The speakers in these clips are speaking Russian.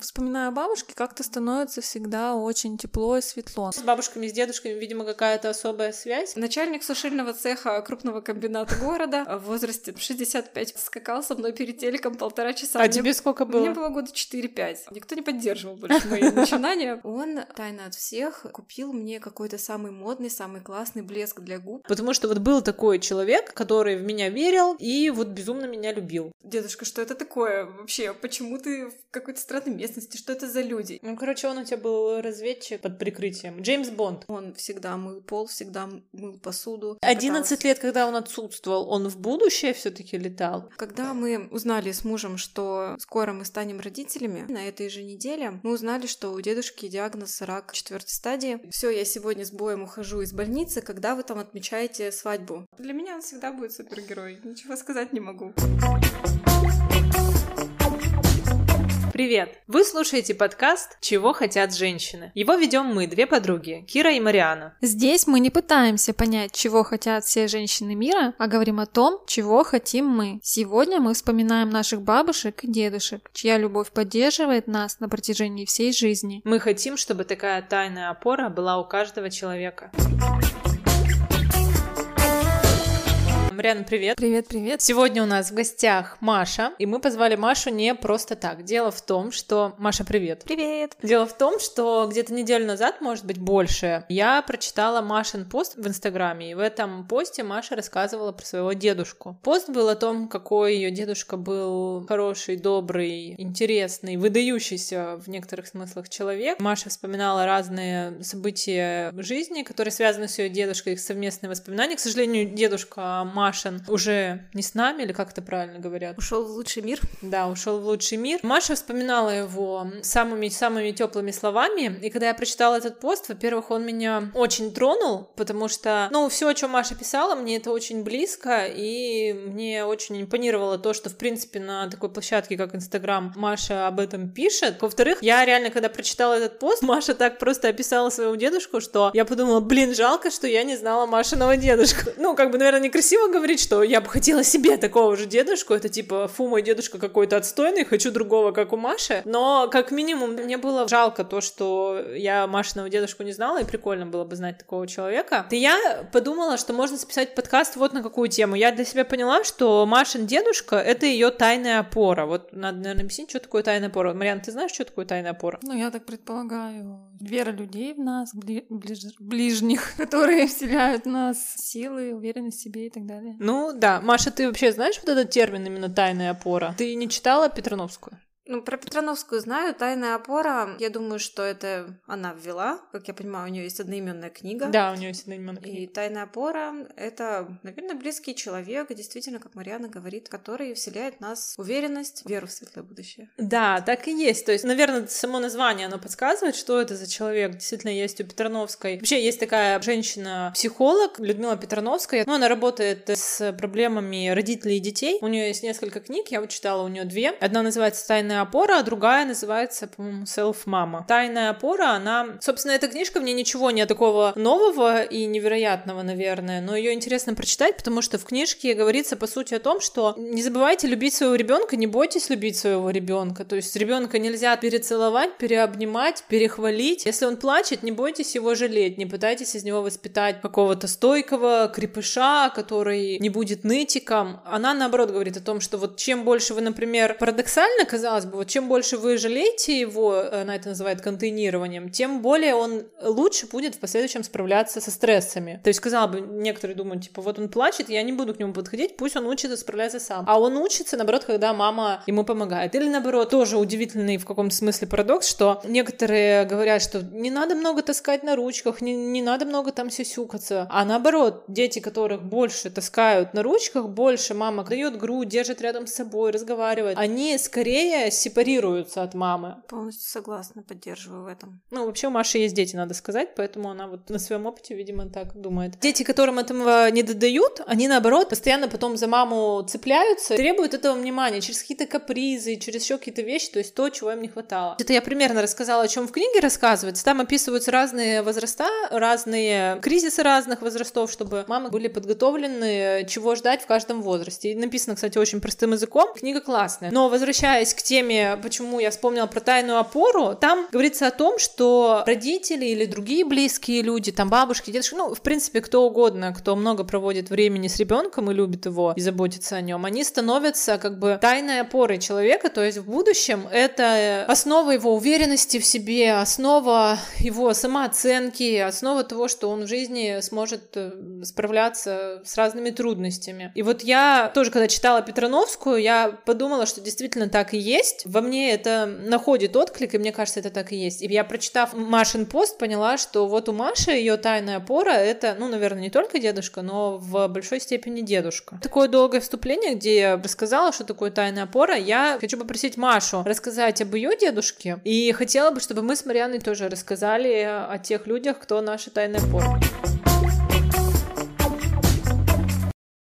Вспоминая бабушки, как-то становится всегда очень тепло и светло. С бабушками, с дедушками, видимо, какая-то особая связь. Начальник сушильного цеха крупного комбината города в возрасте 65 скакал со мной перед телеком полтора часа. А мне, тебе сколько было? Мне было года 4-5. Никто не поддерживал больше мои начинания. Он тайно от всех купил мне какой-то самый модный, самый классный блеск для губ. Потому что вот был такой человек, который в меня верил и вот безумно меня любил. Дедушка, что это такое вообще? Почему ты в какой-то странной месте местности, что это за люди. Ну, короче, он у тебя был разведчик под прикрытием. Джеймс Бонд. Он всегда мыл пол, всегда мыл посуду. 11 лет, когда он отсутствовал, он в будущее все таки летал? Когда мы узнали с мужем, что скоро мы станем родителями, на этой же неделе мы узнали, что у дедушки диагноз рак четвертой стадии. Все, я сегодня с боем ухожу из больницы, когда вы там отмечаете свадьбу. Для меня он всегда будет супергерой. Ничего сказать не могу. Привет! Вы слушаете подкаст «Чего хотят женщины». Его ведем мы, две подруги, Кира и Мариана. Здесь мы не пытаемся понять, чего хотят все женщины мира, а говорим о том, чего хотим мы. Сегодня мы вспоминаем наших бабушек и дедушек, чья любовь поддерживает нас на протяжении всей жизни. Мы хотим, чтобы такая тайная опора была у каждого человека. Мариана, привет. Привет, привет. Сегодня у нас в гостях Маша, и мы позвали Машу не просто так. Дело в том, что... Маша, привет. Привет. Дело в том, что где-то неделю назад, может быть, больше, я прочитала Машин пост в Инстаграме, и в этом посте Маша рассказывала про своего дедушку. Пост был о том, какой ее дедушка был хороший, добрый, интересный, выдающийся в некоторых смыслах человек. Маша вспоминала разные события жизни, которые связаны с ее дедушкой, их совместные воспоминания. К сожалению, дедушка Маша Машин уже не с нами, или как это правильно говорят? Ушел в лучший мир. Да, ушел в лучший мир. Маша вспоминала его самыми-самыми теплыми словами, и когда я прочитала этот пост, во-первых, он меня очень тронул, потому что, ну, все, о чем Маша писала, мне это очень близко, и мне очень импонировало то, что, в принципе, на такой площадке, как Инстаграм, Маша об этом пишет. Во-вторых, я реально, когда прочитала этот пост, Маша так просто описала своего дедушку, что я подумала, блин, жалко, что я не знала Машиного дедушку. Ну, как бы, наверное, некрасиво говорить, что я бы хотела себе такого же дедушку, это типа, фу, мой дедушка какой-то отстойный, хочу другого, как у Маши, но как минимум мне было жалко то, что я Машиного дедушку не знала, и прикольно было бы знать такого человека. И я подумала, что можно записать подкаст вот на какую тему. Я для себя поняла, что Машин дедушка — это ее тайная опора. Вот надо, наверное, объяснить, что такое тайная опора. Мариан, ты знаешь, что такое тайная опора? Ну, я так предполагаю. Вера людей в нас, бли- ближ- ближних, которые вселяют в нас силы, уверенность в себе и так далее. Ну да. Маша, ты вообще знаешь вот этот термин именно тайная опора? Ты не читала Петрановскую? Ну, про Петрановскую знаю. Тайная опора. Я думаю, что это она ввела. Как я понимаю, у нее есть одноименная книга. Да, у нее есть одноименная книга. И тайная опора это, наверное, близкий человек, действительно, как Мариана говорит, который вселяет в нас уверенность, веру в светлое будущее. Да, так и есть. То есть, наверное, само название оно подсказывает, что это за человек. Действительно, есть у Петрановской. Вообще есть такая женщина-психолог Людмила Петрановская. Ну, она работает с проблемами родителей и детей. У нее есть несколько книг, я вот читала у нее две. Одна называется Тайная «Тайная опора», а другая называется, по-моему, «Self-Mama». «Тайная опора», она... Собственно, эта книжка, мне ничего не такого нового и невероятного, наверное, но ее интересно прочитать, потому что в книжке говорится, по сути, о том, что не забывайте любить своего ребенка, не бойтесь любить своего ребенка. То есть ребенка нельзя перецеловать, переобнимать, перехвалить. Если он плачет, не бойтесь его жалеть, не пытайтесь из него воспитать какого-то стойкого крепыша, который не будет нытиком. Она, наоборот, говорит о том, что вот чем больше вы, например, парадоксально, казалось бы, вот чем больше вы жалеете его, она это называет контейнированием, тем более он лучше будет в последующем справляться со стрессами. То есть, сказала бы, некоторые думают, типа, вот он плачет, я не буду к нему подходить, пусть он учится справляться сам. А он учится, наоборот, когда мама ему помогает. Или, наоборот, тоже удивительный в каком-то смысле парадокс, что некоторые говорят, что не надо много таскать на ручках, не, не надо много там сюсюкаться. А наоборот, дети, которых больше таскают на ручках, больше мама дает грудь, держит рядом с собой, разговаривает, они скорее сепарируются от мамы. Полностью согласна, поддерживаю в этом. Ну, вообще у Маши есть дети, надо сказать, поэтому она вот на своем опыте, видимо, так думает. Дети, которым этого не додают, они, наоборот, постоянно потом за маму цепляются, требуют этого внимания через какие-то капризы, через еще какие-то вещи, то есть то, чего им не хватало. Это я примерно рассказала, о чем в книге рассказывается. Там описываются разные возраста, разные кризисы разных возрастов, чтобы мамы были подготовлены, чего ждать в каждом возрасте. И написано, кстати, очень простым языком. Книга классная. Но возвращаясь к теме теме, почему я вспомнила про тайную опору, там говорится о том, что родители или другие близкие люди, там бабушки, дедушки, ну, в принципе, кто угодно, кто много проводит времени с ребенком и любит его и заботится о нем, они становятся как бы тайной опорой человека, то есть в будущем это основа его уверенности в себе, основа его самооценки, основа того, что он в жизни сможет э, справляться с разными трудностями. И вот я тоже, когда читала Петрановскую, я подумала, что действительно так и есть. Во мне это находит отклик, и мне кажется, это так и есть. И я, прочитав Машин пост, поняла, что вот у Маши ее тайная опора — это, ну, наверное, не только дедушка, но в большой степени дедушка. Такое долгое вступление, где я рассказала, что такое тайная опора. Я хочу попросить Машу рассказать об ее дедушке, и хотела бы, чтобы мы с Марианной тоже рассказали о тех людях, кто наша тайная опора.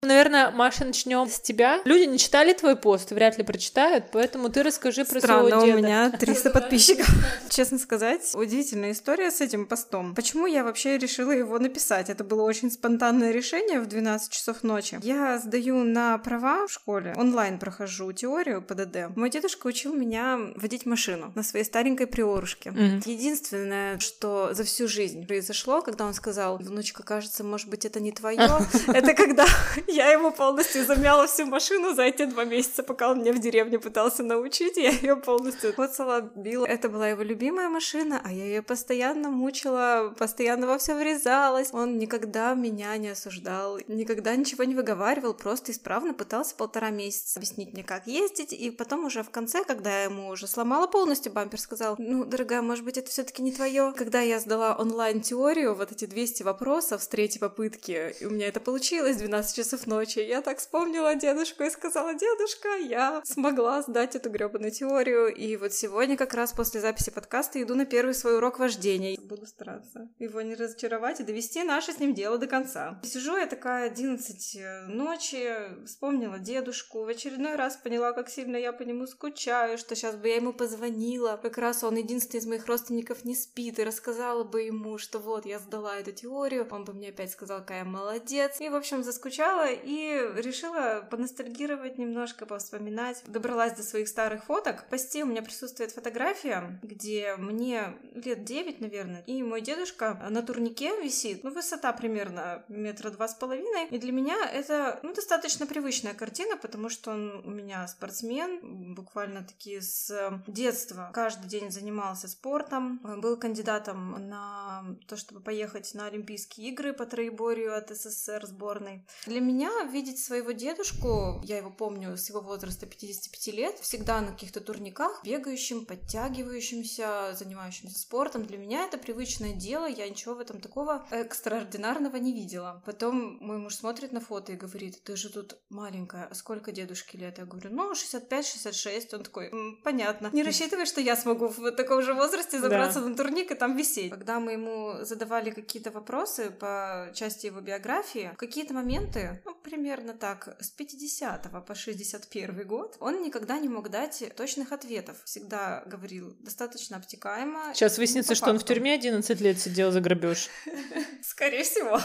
Наверное, Маша, начнем с тебя. Люди не читали твой пост, вряд ли прочитают, поэтому ты расскажи про Странно, своего деда. у меня 300 подписчиков. Честно сказать, удивительная история с этим постом. Почему я вообще решила его написать? Это было очень спонтанное решение в 12 часов ночи. Я сдаю на права в школе, онлайн прохожу теорию ПДД. Мой дедушка учил меня водить машину на своей старенькой приорушке. Мгм. Единственное, что за всю жизнь произошло, когда он сказал, внучка, кажется, может быть, это не твое, это когда я ему полностью замяла всю машину за эти два месяца, пока он меня в деревне пытался научить, я ее полностью коцала, била. Это была его любимая машина, а я ее постоянно мучила, постоянно во все врезалась. Он никогда меня не осуждал, никогда ничего не выговаривал, просто исправно пытался полтора месяца объяснить мне, как ездить, и потом уже в конце, когда я ему уже сломала полностью бампер, сказал, ну, дорогая, может быть, это все таки не твое. Когда я сдала онлайн-теорию, вот эти 200 вопросов с третьей попытки, и у меня это получилось 12 часов ночи, я так вспомнила дедушку и сказала, дедушка, я смогла сдать эту гребаную теорию, и вот сегодня как раз после записи подкаста иду на первый свой урок вождения. Буду стараться его не разочаровать и довести наше с ним дело до конца. Сижу я такая 11 ночи, вспомнила дедушку, в очередной раз поняла, как сильно я по нему скучаю, что сейчас бы я ему позвонила. Как раз он единственный из моих родственников не спит, и рассказала бы ему, что вот, я сдала эту теорию, он бы мне опять сказал, какая молодец. И, в общем, заскучала и решила поностальгировать немножко, повспоминать. Добралась до своих старых фоток. В посте у меня присутствует фотография, где мне лет 9, наверное, и мой дедушка на турнике висит. Ну, высота примерно метра два с половиной. И для меня это, ну, достаточно привычная картина, потому что он у меня спортсмен, буквально таки с детства. Каждый день занимался спортом, был кандидатом на то, чтобы поехать на Олимпийские игры по троеборью от СССР сборной. Для меня видеть своего дедушку, я его помню с его возраста 55 лет, всегда на каких-то турниках, бегающим, подтягивающимся, занимающимся спортом, для меня это привычное дело, я ничего в этом такого экстраординарного не видела. Потом мой муж смотрит на фото и говорит, ты же тут маленькая, а сколько дедушке лет? Я говорю, ну, 65-66. Он такой, «М, понятно. Не рассчитывай, что я смогу в таком же возрасте забраться на турник и там висеть. Когда мы ему задавали какие-то вопросы по части его биографии, в какие-то моменты, ну, примерно так, с 50 по 61 год, он никогда не мог дать точных ответов. Всегда говорил достаточно обтекаемо. Сейчас и выяснится, что он в тюрьме 11 лет сидел за грабеж. Скорее всего.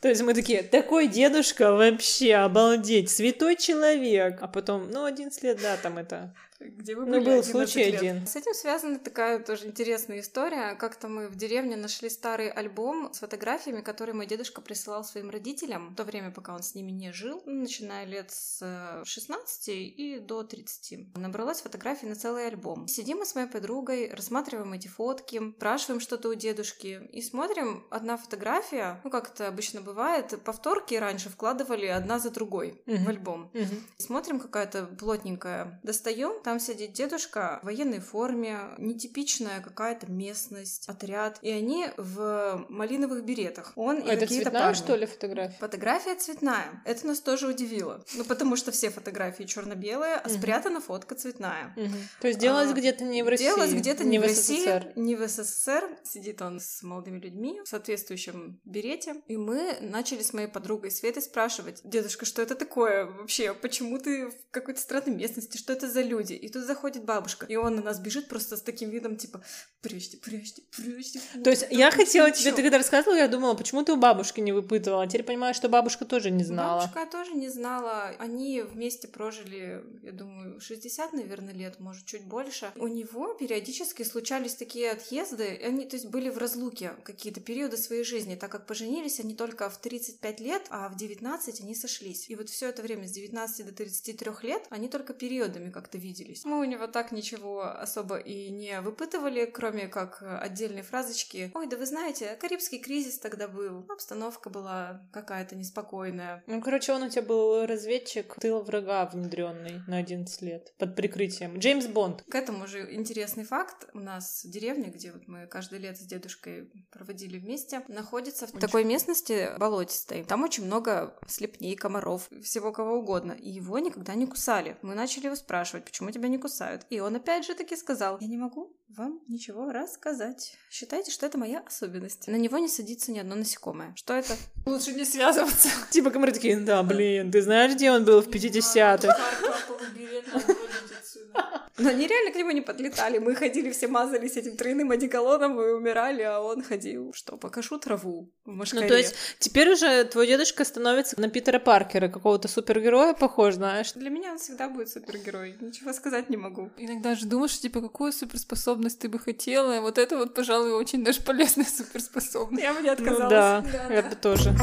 То есть мы такие, такой дедушка вообще, обалдеть, святой человек. А потом, ну, 11 лет, да, там это... Где вы Ну, были был 11 случай лет? один. С этим связана такая тоже интересная история. Как-то мы в деревне нашли старый альбом с фотографиями, которые мой дедушка присылал своим родителям в то время, пока он с ними не жил, ну, начиная лет с э, 16 и до 30. Набралась фотографий на целый альбом. Сидим мы с моей подругой, рассматриваем эти фотки, спрашиваем что-то у дедушки и смотрим одна фотография, ну, как это обычно бывает, повторки раньше вкладывали одна за другой Мгм. в альбом. Мгм. Смотрим, какая-то плотненькая. Достаем, там сидит дедушка в военной форме, нетипичная какая-то местность, отряд. И они в малиновых беретах. Он и А это цветная, парни. что ли, фотография? Фотография цветная. Это нас тоже удивило. Ну, потому что все фотографии черно-белые, а Мгм. спрятана фотка цветная. То есть делалось А, где-то не в России. Делалось где-то не, в России, не в СССР. Сидит он с молодыми людьми в соответствующем берете. И мы начали с моей подругой Светой спрашивать, дедушка, что это такое вообще? Почему ты в какой-то странной местности? Что это за люди? Люди. И тут заходит бабушка, и он на нас бежит просто с таким видом, типа, прячьте, прячьте, прячьте. То есть я хотела тебе, ты когда рассказывала, я думала, почему ты у бабушки не выпытывала, а теперь понимаю, что бабушка тоже не знала. Бабушка тоже не знала. Они вместе прожили, я думаю, 60, наверное, лет, может, чуть больше. У него периодически случались такие отъезды, они, то есть, были в разлуке какие-то периоды своей жизни, так как поженились они только в 35 лет, а в 19 они сошлись. И вот все это время с 19 до 33 лет они только периодами как-то виделись. Мы у него так ничего особо и не выпытывали, кроме как отдельные фразочки. Ой, да вы знаете, Карибский кризис тогда был, обстановка была какая-то неспокойная. Ну, короче, он у тебя был разведчик тыла врага внедренный на 11 лет под прикрытием. Джеймс Бонд. К этому же интересный факт. У нас в деревне, где вот мы каждое лето с дедушкой проводили вместе, находится в такой местности болотистой. Там очень много слепней, комаров, всего кого угодно. И его никогда не кусали. Мы начали его спрашивать, почему тебя не кусают. И он опять же таки сказал, я не могу вам ничего рассказать. Считайте, что это моя особенность. На него не садится ни одно насекомое. Что это? Лучше не связываться. Типа комары такие, да, блин, ты знаешь, где он был в 50-х? Но они реально к нему не подлетали. Мы ходили, все мазались этим тройным одеколоном и умирали, а он ходил, что, покажу траву в машкаре. Ну, то есть теперь уже твой дедушка становится на Питера Паркера, какого-то супергероя похож, знаешь? Для меня он всегда будет супергерой. Ничего сказать не могу. Иногда же думаешь, типа, какую суперспособность ты бы хотела, вот это вот, пожалуй, очень даже полезная суперспособность. Я бы не отказалась. Ну, да, да, я да. бы тоже.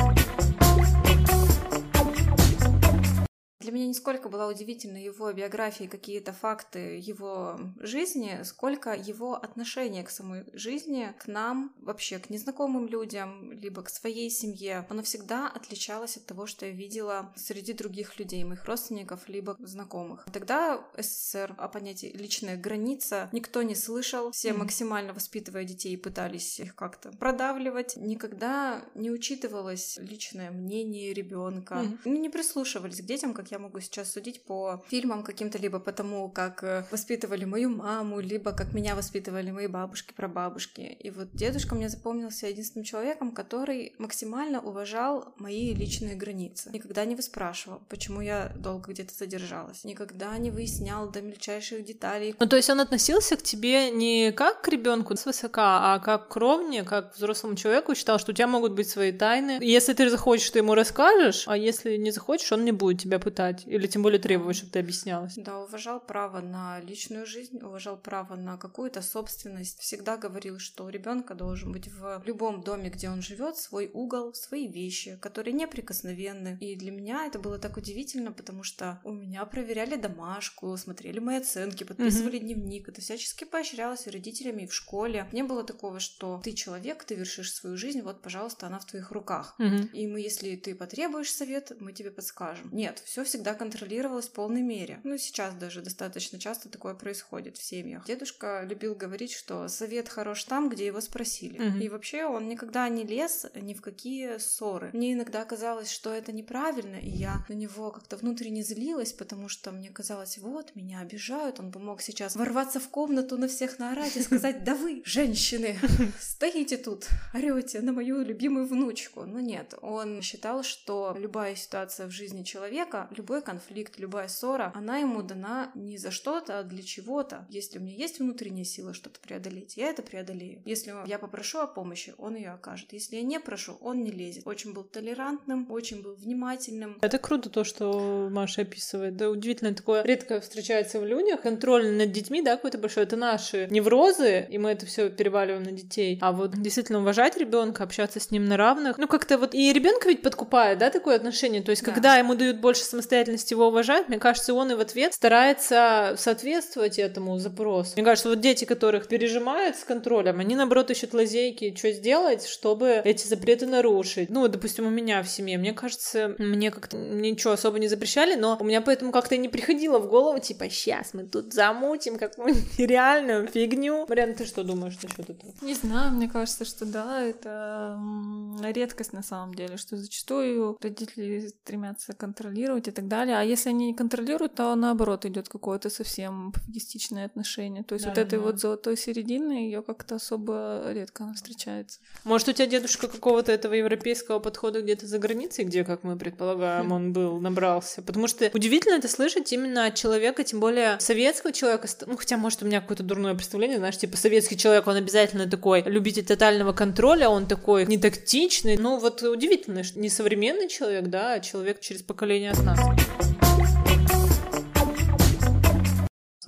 Для меня не сколько была удивительна его биография, какие-то факты его жизни, сколько его отношение к самой жизни, к нам, вообще к незнакомым людям, либо к своей семье. Оно всегда отличалось от того, что я видела среди других людей, моих родственников, либо знакомых. Тогда СССР о понятии личная граница никто не слышал, все максимально воспитывая детей пытались их как-то продавливать. Никогда не учитывалось личное мнение ребенка, mm-hmm. не прислушивались к детям, как я могу сейчас судить по фильмам каким-то, либо по тому, как э, воспитывали мою маму, либо как меня воспитывали мои бабушки, прабабушки. И вот дедушка мне запомнился единственным человеком, который максимально уважал мои личные границы. Никогда не выспрашивал, почему я долго где-то задержалась. Никогда не выяснял до мельчайших деталей. Ну, то есть он относился к тебе не как к ребенку высока, а как к ровне, как к взрослому человеку, считал, что у тебя могут быть свои тайны. Если ты захочешь, ты ему расскажешь, а если не захочешь, он не будет тебя пытать писать, или тем более требовать, чтобы ты объяснялась. Да, уважал право на личную жизнь, уважал право на какую-то собственность. Всегда говорил, что у ребенка должен быть в любом доме, где он живет, свой угол, свои вещи, которые неприкосновенны. И для меня это было так удивительно, потому что у меня проверяли домашку, смотрели мои оценки, подписывали mm-hmm. дневник. Это всячески поощрялось и родителями, и в школе. Не было такого, что ты человек, ты вершишь свою жизнь, вот, пожалуйста, она в твоих руках. Mm-hmm. И мы, если ты потребуешь совет, мы тебе подскажем. Нет, все всегда контролировалось в полной мере. Ну, сейчас даже достаточно часто такое происходит в семьях. Дедушка любил говорить, что совет хорош там, где его спросили. Угу. И вообще он никогда не лез ни в какие ссоры. Мне иногда казалось, что это неправильно, и я на него как-то внутренне злилась, потому что мне казалось, вот, меня обижают, он бы мог сейчас ворваться в комнату на всех наорать и сказать, да вы, женщины, стоите тут, орете на мою любимую внучку. Но нет, он считал, что любая ситуация в жизни человека, любой конфликт, любая ссора, она ему дана не за что-то, а для чего-то. Если у меня есть внутренняя сила что-то преодолеть, я это преодолею. Если я попрошу о помощи, он ее окажет. Если я не прошу, он не лезет. Очень был толерантным, очень был внимательным. Это круто то, что Маша описывает. Да, удивительно, такое редко встречается в людях. Контроль над детьми, да, какой-то большой. Это наши неврозы, и мы это все переваливаем на детей. А вот действительно уважать ребенка, общаться с ним на равных. Ну, как-то вот и ребенка ведь подкупает, да, такое отношение. То есть, да. когда ему дают больше самостоятельности, самостоятельность его уважают, мне кажется, он и в ответ старается соответствовать этому запросу. Мне кажется, вот дети, которых пережимают с контролем, они, наоборот, ищут лазейки, что сделать, чтобы эти запреты нарушить. Ну, допустим, у меня в семье, мне кажется, мне как-то ничего особо не запрещали, но у меня поэтому как-то не приходило в голову, типа, сейчас мы тут замутим какую-нибудь реальную фигню. Мариан, ты что думаешь насчет этого? Не знаю, мне кажется, что да, это редкость на самом деле, что зачастую родители стремятся контролировать. Это так далее. А если они не контролируют, то наоборот идет какое-то совсем пофигистичное отношение. То есть Да, вот этой да. вот золотой середины ее как-то особо редко встречается. Может, у тебя дедушка какого-то этого европейского подхода где-то за границей, где, как мы Хм. предполагаем, он был, набрался? Потому что удивительно это слышать именно от человека, тем более советского человека. Ну, хотя, может, у меня какое-то дурное представление, знаешь, типа советский человек, он обязательно такой любитель тотального контроля, он такой не тактичный. Ну, вот удивительно, что не современный человек, да, а человек через поколение от нас. Thank you.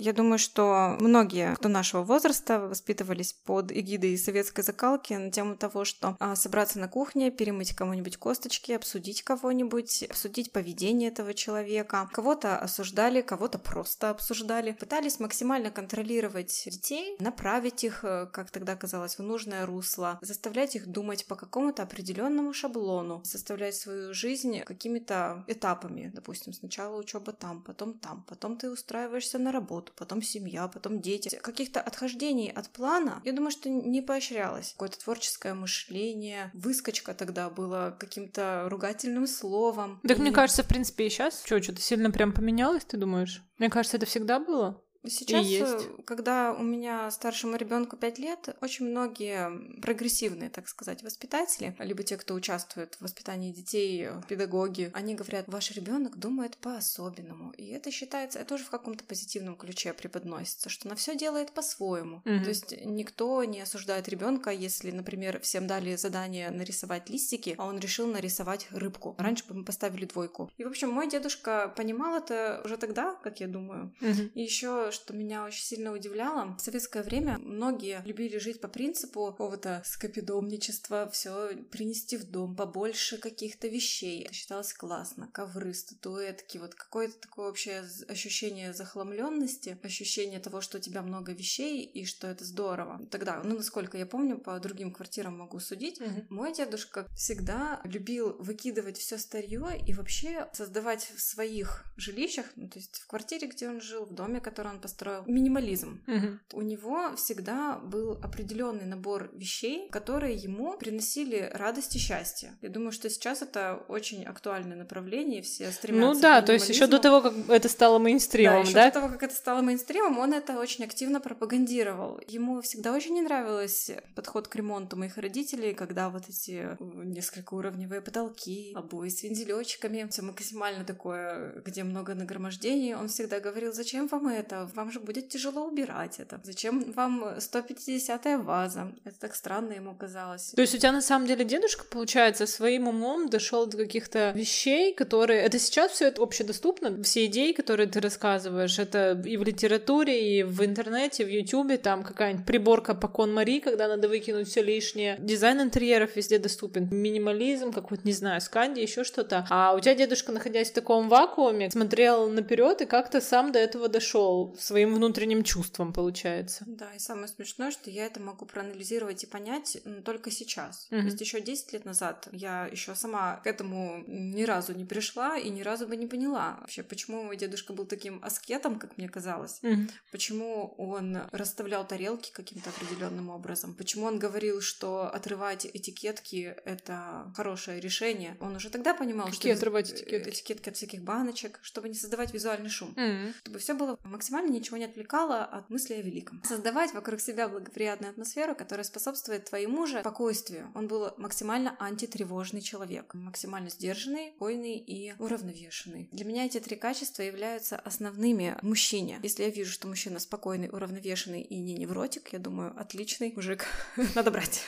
Я думаю, что многие, кто нашего возраста, воспитывались под эгидой советской закалки на тему того, что а, собраться на кухне, перемыть кому-нибудь косточки, обсудить кого-нибудь, обсудить поведение этого человека. Кого-то осуждали, кого-то просто обсуждали. Пытались максимально контролировать детей, направить их, э, как тогда казалось, в нужное русло, заставлять их думать по какому-то определенному шаблону, составлять свою жизнь какими-то этапами. Допустим, сначала учеба там, потом там, потом ты устраиваешься на работу, потом семья, потом дети. Каких-то отхождений от плана, я думаю, что не поощрялось. Какое-то творческое мышление, выскочка тогда была каким-то ругательным словом. Так мне И кажется, в принципе, и сейчас что, что-то сильно прям поменялось, ты думаешь? Мне кажется, это всегда было. Сейчас, есть. э, когда у меня старшему ребенку 5 лет, очень многие прогрессивные, так сказать, воспитатели, либо те, кто участвует в воспитании детей, э, педагоги, они говорят, ваш ребенок думает по-особенному. И это считается, это тоже в каком-то позитивном ключе преподносится, что на все делает по-своему. Мгм. То есть никто не осуждает ребенка, если, например, всем дали задание нарисовать листики, а он решил нарисовать рыбку. Раньше бы мы поставили двойку. И, в общем, мой дедушка понимал это уже тогда, как я думаю, и еще, что меня очень сильно удивляло, в советское время многие любили жить по принципу какого-то скопидомничества, все принести в дом, побольше каких-то вещей. Это считалось классно. Ковры, статуэтки, вот какое-то такое общее ощущение захламленности, ощущение того, что у тебя много вещей и что это здорово. Тогда, ну, насколько я помню, по другим квартирам могу судить, мой дедушка всегда любил выкидывать все старье и вообще создавать в своих жилищах, ну, то есть в квартире, где он жил, в доме, который он построил, минимализм. Мгм. У него всегда был определенный набор вещей, которые ему приносили радость и счастье. Я думаю, что сейчас это очень актуальное направление, все стремятся Ну да, то есть еще до того, как это стало Да, мейнстримом, еще да? до того, как это стало мейнстримом, он это очень активно пропагандировал. Ему всегда очень не нравился подход к ремонту моих родителей, когда вот эти э, несколько уровневые потолки, обои с вензелечками, все максимально такое, где много нагромождений. Он всегда говорил, зачем вам это? Вам же будет тяжело убирать это. Зачем вам 150-я ваза? Это так странно ему казалось. То есть у тебя на самом деле дедушка, получается, своим умом дошел до каких-то вещей, которые... Это сейчас все это общедоступно, все идеи, которые ты рассказываешь, это и в литературе, и в интернете, в Ютубе, там какая-нибудь приборка по Кон Мари, когда надо выкинуть все лишнее. Дизайн интерьеров везде доступен. Минимализм, какой-то, не знаю, сканди, еще что-то. А у тебя дедушка, находясь в таком вакууме, смотрел наперед и как-то сам до этого дошел своим внутренним чувством, получается. Да, и самое смешное, что я это могу проанализировать и понять только сейчас. Мгм. То есть еще 10 лет назад я еще сама к этому ни разу не пришла и ни разу бы не поняла вообще, почему мой дедушка был таким аскетом, как мне казалось. Почему он расставлял тарелки каким-то определенным образом? Почему он говорил, что отрывать этикетки это хорошее решение? Он уже тогда понимал, Какие что отрывать э, этикетки? этикетки от всяких баночек, чтобы не создавать визуальный шум Мгм. чтобы все было максимально ничего не отвлекало от мысли о великом. Создавать вокруг себя благоприятную атмосферу, которая способствует твоему же спокойствию. Он был максимально антитревожный человек, максимально сдержанный, спокойный и уравновешенный. Для меня эти три качества являются основными в мужчине. Если я вижу, что мужчина спокойный, уравновешенный и не невротик, я думаю, отличный мужик, надо брать.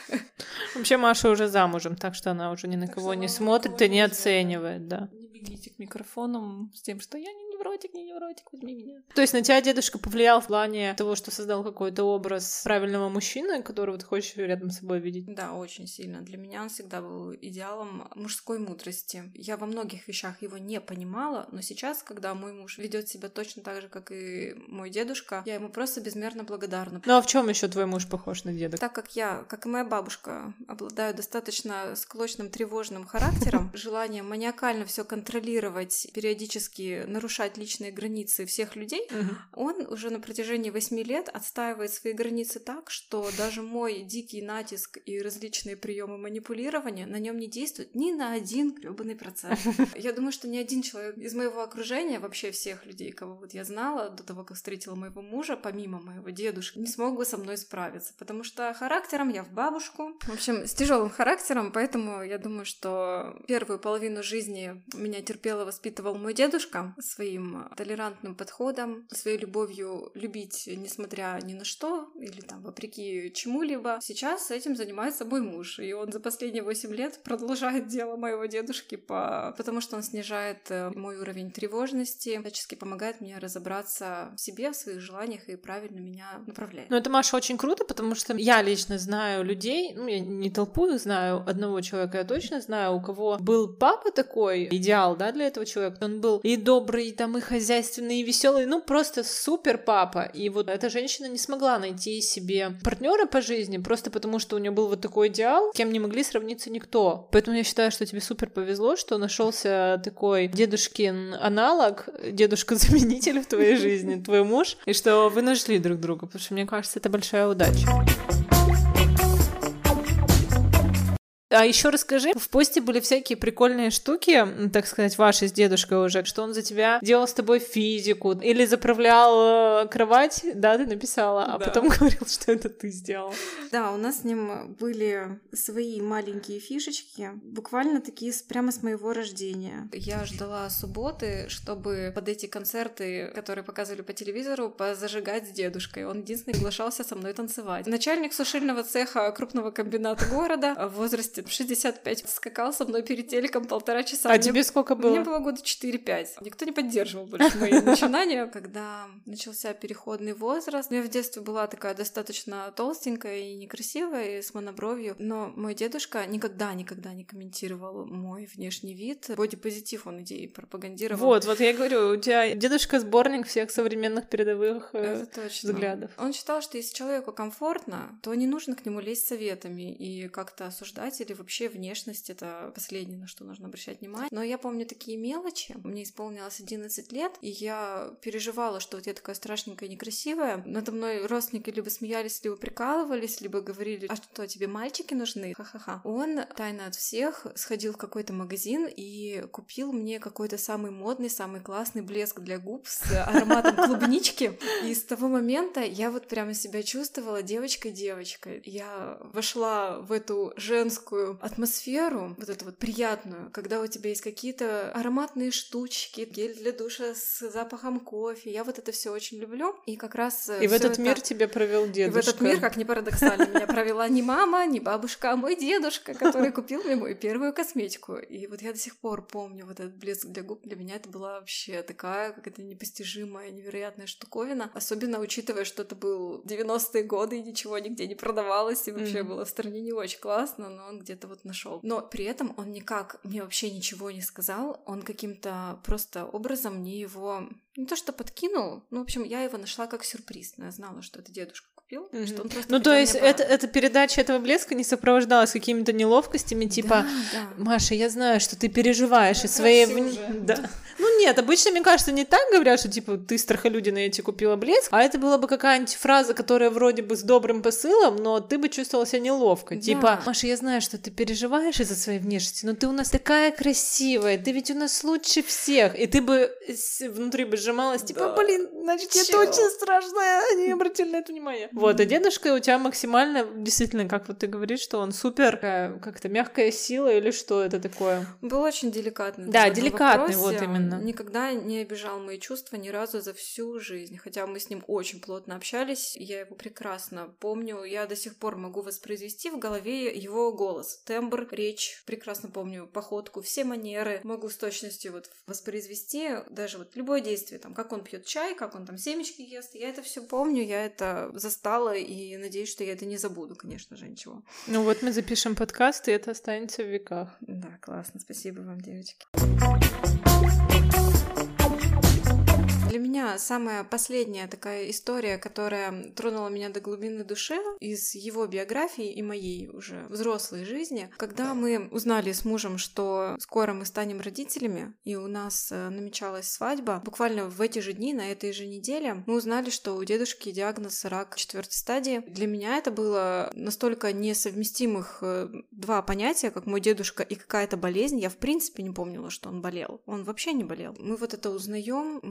Вообще Маша уже замужем, так что она уже ни на Так кого не смотрит и не оценивает, да. Не бегите к микрофонам с тем, что я не невротик, не невротик, возьми меня. То есть на тебя дедушка повлиял в плане того, что создал какой-то образ правильного мужчины, которого ты хочешь рядом с собой видеть? Да, очень сильно. Для меня он всегда был идеалом мужской мудрости. Я во многих вещах его не понимала, но сейчас, когда мой муж ведет себя точно так же, как и мой дедушка, я ему просто безмерно благодарна. Ну а в чем еще твой муж похож на деда? Так как я, как и моя бабушка, обладаю достаточно склочным тревожным характером, желанием маниакально все контролировать, периодически нарушать нарушать личные границы всех людей, Мгм. он уже на протяжении восьми лет отстаивает свои границы так, что даже мой дикий натиск и различные приемы манипулирования на нем не действуют ни на один гребаный процент. Я думаю, что ни один человек из моего окружения, вообще всех людей, кого вот я знала до того, как встретила моего мужа, помимо моего дедушки, не смог бы со мной справиться, потому что характером я в бабушку. В общем, с тяжелым характером, поэтому я думаю, что первую половину жизни меня терпело воспитывал мой дедушка своим толерантным подходом, своей любовью любить, несмотря ни на что, или там вопреки чему-либо. Сейчас этим занимается мой муж, и он за последние 8 лет продолжает дело моего дедушки, по... потому что он снижает э, мой уровень тревожности, всячески помогает мне разобраться в себе, в своих желаниях и правильно меня направляет. Ну, это, Маша, очень круто, потому что я лично знаю людей, ну, я не толпу знаю, одного человека я точно знаю, у кого был папа такой, идеал, да, для этого человека. Он был и добрый, и там, и хозяйственный, и веселый, ну, просто супер папа. И вот эта женщина не смогла найти себе партнера по жизни, просто потому что у нее был вот такой идеал, кем не могли сравниться никто. Поэтому я считаю, что тебе супер повезло, что нашелся такой дедушкин аналог, дедушка-заменитель в твоей жизни, твой муж, и что вы нашли друг друга, потому что мне кажется, это большая удача. А еще расскажи, в посте были всякие прикольные штуки, так сказать, ваши с дедушкой уже, что он за тебя делал с тобой физику или заправлял э, кровать, да, ты написала, а Да. потом говорил, что это ты сделал. Да, у нас с ним были свои маленькие фишечки, буквально такие прямо с моего рождения. Я ждала субботы, чтобы под эти концерты, которые показывали по телевизору, позажигать с дедушкой. Он единственный соглашался со мной танцевать. Начальник сушильного цеха крупного комбината города в возрасте 65 скакал со мной перед телеком полтора часа. А Мне тебе сколько мне было? было года 4-5. Никто не поддерживал больше мои начинания. Когда начался переходный возраст, я в детстве была такая достаточно толстенькая и некрасивая, и с монобровью. Но мой дедушка никогда-никогда не комментировал мой внешний вид. Бодипозитив он идеи пропагандировал. Вот, вот я говорю, у тебя дедушка сборник всех современных передовых э, взглядов. Он считал, что если человеку комфортно, то не нужно к нему лезть советами и как-то осуждать или вообще внешность это последнее, на что нужно обращать внимание. Но я помню такие мелочи. Мне исполнилось 11 лет, и я переживала, что вот я такая страшненькая, некрасивая. Надо мной родственники либо смеялись, либо прикалывались, либо говорили, а что, тебе мальчики нужны? Ха-ха-ха. Он тайно от всех сходил в какой-то магазин и купил мне какой-то самый модный, самый классный блеск для губ с ароматом клубнички. И с того момента я вот прямо себя чувствовала девочкой-девочкой. Я вошла в эту женскую атмосферу, вот эту вот приятную, когда у тебя есть какие-то ароматные штучки, гель для душа с запахом кофе. Я вот это все очень люблю. И как раз э, И в этот это- мир тебя провел и дедушка. в этот мир, как ни парадоксально, меня провела не мама, не бабушка, а мой дедушка, который купил мне мою первую косметику. И вот я до сих пор помню вот этот блеск для губ. Для меня это была вообще такая какая-то непостижимая, невероятная штуковина. Особенно учитывая, что это был 90-е годы, и ничего нигде не продавалось, и вообще Мгм. было в стране не очень классно, но он где-то вот нашел. Но при этом он никак мне вообще ничего не сказал. Он каким-то просто образом мне его не то что подкинул, ну, в общем, я его нашла как сюрприз. Но я знала, что это дедушка купил, Мгм. что он просто Ну, то есть это, эта передача этого блеска не сопровождалась какими-то неловкостями, типа, Да, да. Маша, я знаю, что ты переживаешь своей... Прекрати вн- уже. Да. Ну нет, обычно, мне кажется, не так говорят, что типа ты страхолюдина, я тебе купила блеск, а это была бы какая-нибудь фраза, которая вроде бы с добрым посылом, но ты бы чувствовала себя неловко. Да. Типа, Маша, я знаю, что ты переживаешь из-за своей внешности, но ты у нас такая красивая, ты ведь у нас лучше всех. И ты бы внутри бы сжималась, типа, Да. блин, значит, я точно страшная, они обратили на это внимание. Вот, а дедушка у тебя максимально, действительно, как вот ты говоришь, что он супер, такая, как-то мягкая сила или что это такое? Был очень деликатный. Да, деликатный, вопросе. вот именно. Никогда не обижал мои чувства ни разу за всю жизнь. Хотя мы с ним очень плотно общались, я его прекрасно помню. Я до сих пор могу воспроизвести в голове его голос, тембр, речь. Прекрасно помню походку, все манеры. Могу с точностью вот воспроизвести даже вот любое действие, там, как он пьет чай, как он там семечки ест. Я это все помню, я это застала и надеюсь, что я это не забуду, конечно же, ничего. Ну вот мы запишем подкаст, и это останется в веках. Да, классно, спасибо вам, девочки. Для меня самая последняя такая история, которая тронула меня до глубины души из его биографии и моей уже взрослой жизни, когда мы узнали с мужем, что скоро мы станем родителями, и у нас э, намечалась свадьба, буквально в эти же дни, на этой же неделе, мы узнали, что у дедушки диагноз рак четвертой стадии. Для меня это было настолько несовместимых э, два понятия, как мой дедушка и какая-то болезнь. Я в принципе не помнила, что он болел. Он вообще не болел. Мы вот это узнаем.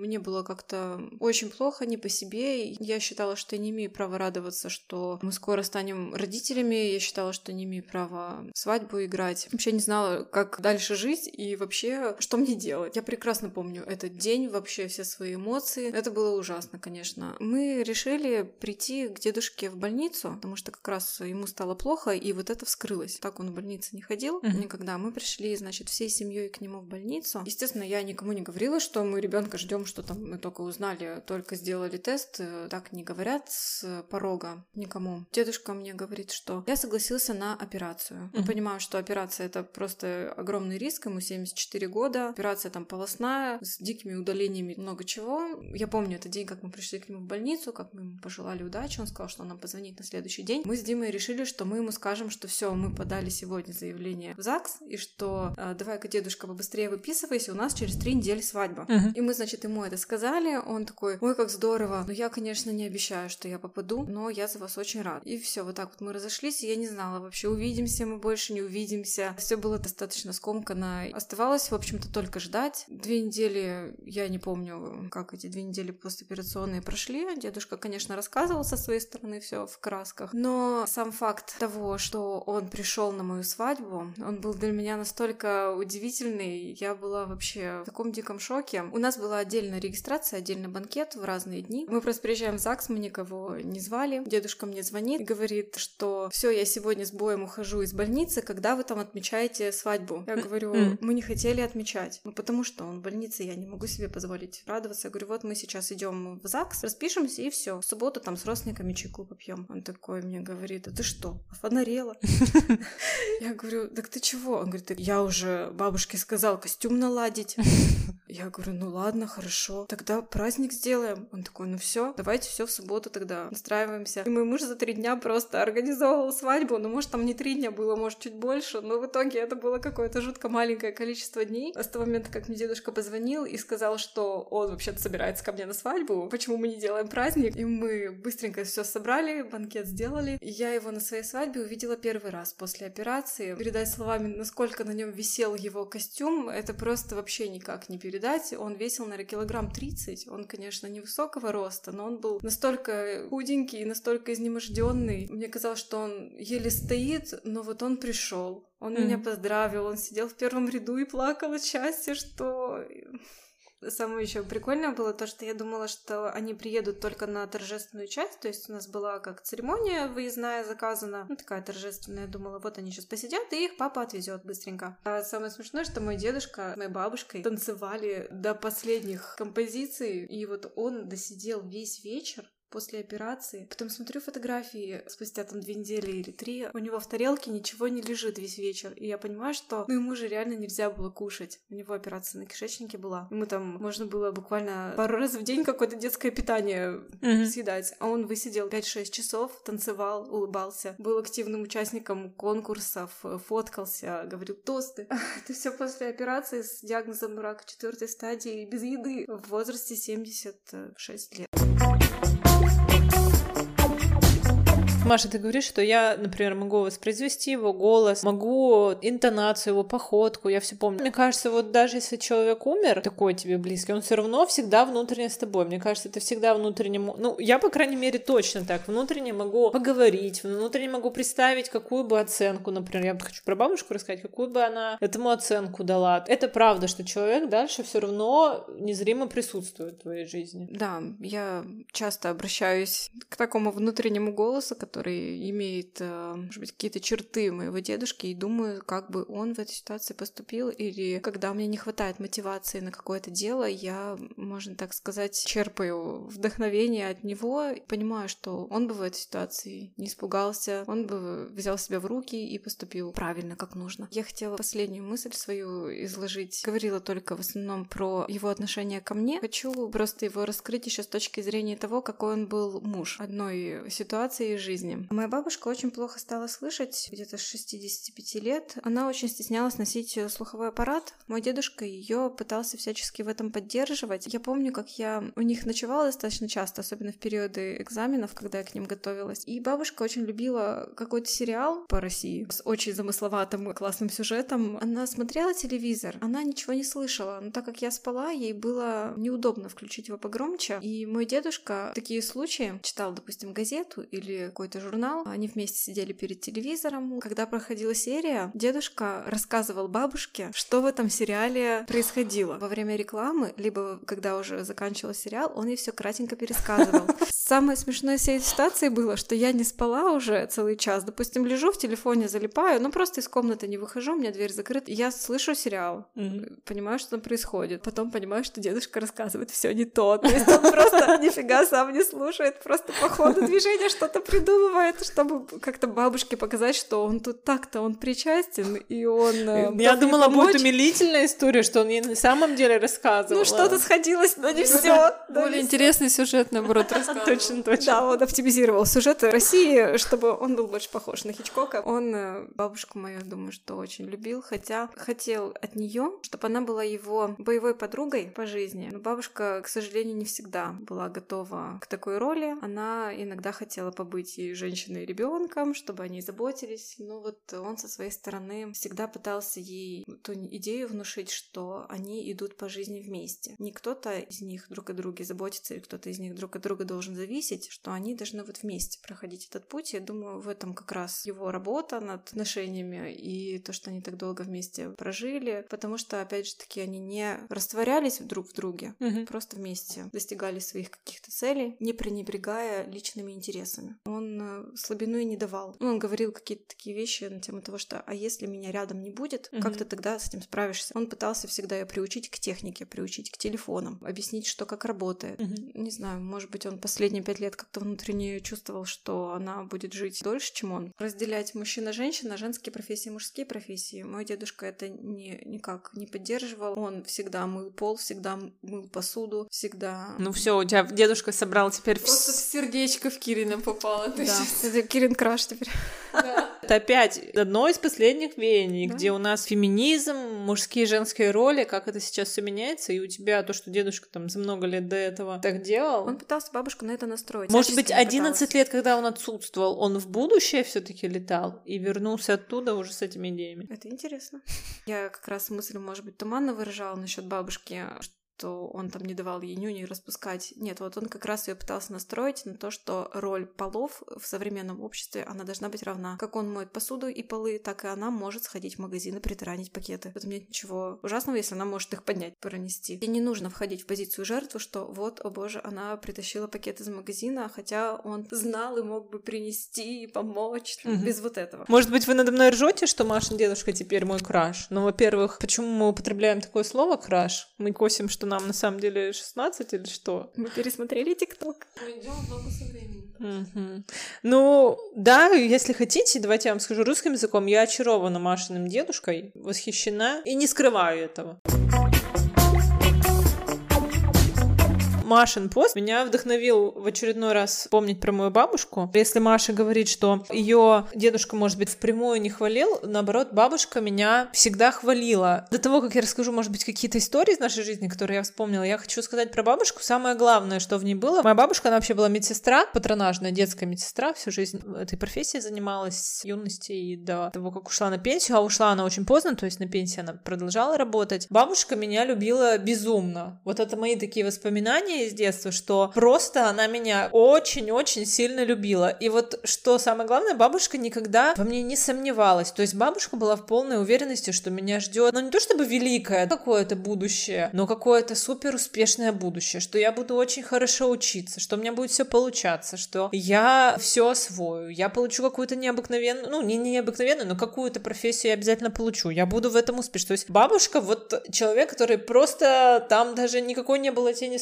Мне было как-то очень плохо, не по себе. Я считала, что я не имею права радоваться, что мы скоро станем родителями. Я считала, что не имею права свадьбу играть. Вообще не знала, как дальше жить и вообще, что мне делать. Я прекрасно помню этот день, вообще все свои эмоции. Это было ужасно, конечно. Мы решили прийти к дедушке в больницу, потому что как раз ему стало плохо, и вот это вскрылось. Так он в больнице не ходил mm-hmm. никогда. Мы пришли, значит, всей семьей к нему в больницу. Естественно, я никому не говорила, что мы ребенка ждем, что там мы только узнали, только сделали тест. Так не говорят с порога никому. Дедушка мне говорит, что я согласился на операцию. Mm-hmm. Я понимаю, что операция это просто огромный риск, ему 74 года, операция там полостная, с дикими удалениями, много чего. Я помню этот день, как мы пришли к нему в больницу, как мы ему пожелали удачи, он сказал, что он нам позвонит на следующий день. Мы с Димой решили, что мы ему скажем, что все, мы подали сегодня заявление в ЗАГС, и что э, давай-ка, дедушка, побыстрее выписывайся, у нас через три недели свадьба. Uh-huh. И мы, значит, ему это сказали, он такой, ой, как здорово, но я, конечно, не обещаю, что я попаду, но я за вас очень рад. И все, вот так вот мы разошлись, и я не знала вообще, увидимся мы больше, не увидимся. Все было достаточно скомкано. Оставалось, в общем-то, только ждать. Две недели, я не помню, как эти две недели постоперационные прошли. Дедушка, конечно, рассказывал со своей стороны все в красках, но сам факт того, что он пришел на мою свадьбу, он был для меня настолько удивительный. Я была вообще в таком диком шоке. У нас была отдельная регистрация, отдельный банкет в разные дни. Мы просто приезжаем в ЗАГС, мы никого не звали. Дедушка мне звонит и говорит, что все, я сегодня с боем ухожу из больницы, когда вы там отмечаете свадьбу? Я говорю, мы не хотели отмечать. Ну, потому что он в больнице, я не могу себе позволить радоваться. Я говорю, вот мы сейчас идем в ЗАГС, распишемся и все. В субботу там с родственниками чайку попьем. Он такой мне говорит, а ты что, офонарела? Я говорю, так ты чего? Он говорит, я уже бабушке сказал костюм наладить. Я говорю, ну ладно, хорошо, тогда праздник сделаем. Он такой, ну все, давайте все в субботу тогда настраиваемся. И мой муж за три дня просто организовывал свадьбу, ну может там не три дня было, может чуть больше, но в итоге это было какое-то жутко маленькое количество дней. С того момента, как мне дедушка позвонил и сказал, что он вообще-то собирается ко мне на свадьбу, почему мы не делаем праздник, и мы быстренько все собрали, банкет сделали. И я его на своей свадьбе увидела первый раз после операции. Передать словами, насколько на нем висел его костюм, это просто вообще никак не передать передать. Он весил, наверное, килограмм 30. Он, конечно, невысокого роста, но он был настолько худенький, настолько изнеможденный. Мне казалось, что он еле стоит, но вот он пришел. Он mm-hmm. меня поздравил, он сидел в первом ряду и плакал от счастья, что Самое еще прикольное было то, что я думала, что они приедут только на торжественную часть, то есть у нас была как церемония выездная заказана, ну такая торжественная, я думала, вот они сейчас посидят, и их папа отвезет быстренько. А самое смешное, что мой дедушка с моей бабушкой танцевали до последних композиций, и вот он досидел весь вечер, после операции. Потом смотрю фотографии спустя там две недели или три. У него в тарелке ничего не лежит весь вечер. И я понимаю, что ну, ему же реально нельзя было кушать. У него операция на кишечнике была. Ему там можно было буквально пару раз в день какое-то детское питание mm-hmm. съедать. А он высидел 5-6 часов, танцевал, улыбался, был активным участником конкурсов, фоткался, говорил тосты. Это все после операции с диагнозом рака четвертой стадии без еды в возрасте 76 лет. Маша, ты говоришь, что я, например, могу воспроизвести его голос, могу интонацию, его походку, я все помню. Мне кажется, вот даже если человек умер, такой тебе близкий, он все равно всегда внутренне с тобой. Мне кажется, это всегда внутренне... Ну, я, по крайней мере, точно так. Внутренне могу поговорить, внутренне могу представить, какую бы оценку, например, я хочу про бабушку рассказать, какую бы она этому оценку дала. Это правда, что человек дальше все равно незримо присутствует в твоей жизни. Да, я часто обращаюсь к такому внутреннему голосу, который который имеет, э, может быть, какие-то черты моего дедушки, и думаю, как бы он в этой ситуации поступил, или когда мне не хватает мотивации на какое-то дело, я, можно так сказать, черпаю вдохновение от него, понимаю, что он бы в этой ситуации не испугался, он бы взял себя в руки и поступил правильно, как нужно. Я хотела последнюю мысль свою изложить. Говорила только в основном про его отношение ко мне. Хочу просто его раскрыть еще с точки зрения того, какой он был муж одной ситуации из жизни. Моя бабушка очень плохо стала слышать, где-то с 65 лет. Она очень стеснялась носить слуховой аппарат. Мой дедушка ее пытался всячески в этом поддерживать. Я помню, как я у них ночевала достаточно часто, особенно в периоды экзаменов, когда я к ним готовилась. И бабушка очень любила какой-то сериал по России с очень замысловатым классным сюжетом. Она смотрела телевизор, она ничего не слышала, но так как я спала, ей было неудобно включить его погромче. И мой дедушка такие случаи читал, допустим, газету или какой-то журнал, они вместе сидели перед телевизором. Когда проходила серия, дедушка рассказывал бабушке, что в этом сериале происходило. Во время рекламы, либо когда уже заканчивался сериал, он ей все кратенько пересказывал. Самое смешное всей ситуации было, что я не спала уже целый час. Допустим, лежу в телефоне, залипаю, но просто из комнаты не выхожу, у меня дверь закрыта. Я слышу сериал, mm-hmm. понимаю, что там происходит. Потом понимаю, что дедушка рассказывает все не то. То есть он просто нифига сам не слушает, просто по ходу движения что-то придумывает, чтобы как-то бабушке показать, что он тут так-то, он причастен, и он... Э, я думала, будет умилительная история, что он ей на самом деле рассказывал. Ну, что-то сходилось, но не все. Более интересный сюжет, наоборот, рассказывал. Точно, точно. Да, он оптимизировал сюжет России, чтобы он был больше похож на Хичкока. Он э, бабушку мою, думаю, что очень любил, хотя хотел от нее, чтобы она была его боевой подругой по жизни. Но бабушка, к сожалению, не всегда была готова к такой роли. Она иногда хотела побыть и женщиной, и ребенком, чтобы они заботились. Но вот он со своей стороны всегда пытался ей ту идею внушить, что они идут по жизни вместе. Не кто-то из них друг о друге заботится, или кто-то из них друг от друга должен зависеть, что они должны вот вместе проходить этот путь. Я думаю, в этом как раз его работа над отношениями и то, что они так долго вместе прожили, потому что, опять же таки, они не растворялись друг в друге, угу. просто вместе достигали своих каких-то целей, не пренебрегая личными интересами. Он э, слабину и не давал. Он говорил какие-то такие вещи на тему того, что «а если меня рядом не будет, угу. как ты тогда с этим справишься?» Он пытался всегда ее приучить к технике, приучить к телефонам, объяснить, что как работает. Угу. Не знаю, может быть, он последние пять лет как-то внутренне чувствовал, что она будет жить дольше, чем он. Разделять мужчина-женщина, женские профессии, мужские профессии. Мой дедушка это не, никак не поддерживал. Он всегда мыл пол, всегда мыл посуду, всегда... Ну все, у тебя дедушка собрал теперь... Просто в сердечко в Кирина попало. Да, это Кирин краш теперь. Это опять одно из последних веяний, где у нас феминизм, мужские и женские роли, как это сейчас все меняется, и у тебя то, что дедушка там за много лет до этого так делал. Он пытался бабушку на это настроить. Может быть, 11 пыталась. лет, когда он отсутствовал, он в будущее все-таки летал и вернулся оттуда уже с этими идеями. Это интересно. Я как раз мысль, может быть, туманно выражала насчет бабушки, что он там не давал ей нюни распускать. Нет, вот он как раз ее пытался настроить на то, что роль полов в современном обществе, она должна быть равна. Как он моет посуду и полы, так и она может сходить в магазин и притаранить пакеты. В этом нет ничего ужасного, если она может их поднять, пронести. И не нужно входить в позицию жертвы, что вот, о боже, она притащила пакет из магазина, хотя он знал и мог бы принести и помочь. Угу. Без вот этого. Может быть, вы надо мной ржете, что Машин дедушка теперь мой краш? Но, во-первых, почему мы употребляем такое слово краш? Мы косим, что нам на самом деле 16 или что? Мы пересмотрели ТикТок. Мы идем в ногу со временем. Угу. Ну, да, если хотите, давайте я вам скажу русским языком. Я очарована Машиным дедушкой, восхищена и не скрываю этого. Машин пост меня вдохновил в очередной раз помнить про мою бабушку. Если Маша говорит, что ее дедушка, может быть, впрямую не хвалил, наоборот, бабушка меня всегда хвалила. До того, как я расскажу, может быть, какие-то истории из нашей жизни, которые я вспомнила, я хочу сказать про бабушку. Самое главное, что в ней было. Моя бабушка, она вообще была медсестра, патронажная детская медсестра, всю жизнь этой профессией занималась с юности и до того, как ушла на пенсию. А ушла она очень поздно, то есть на пенсии она продолжала работать. Бабушка меня любила безумно. Вот это мои такие воспоминания ощущение из детства, что просто она меня очень-очень сильно любила. И вот что самое главное, бабушка никогда во мне не сомневалась. То есть бабушка была в полной уверенности, что меня ждет, ну не то чтобы великое какое-то будущее, но какое-то супер успешное будущее, что я буду очень хорошо учиться, что у меня будет все получаться, что я все освою, я получу какую-то необыкновенную, ну не необыкновенную, но какую-то профессию я обязательно получу, я буду в этом успешна. То есть бабушка вот человек, который просто там даже никакой не было тени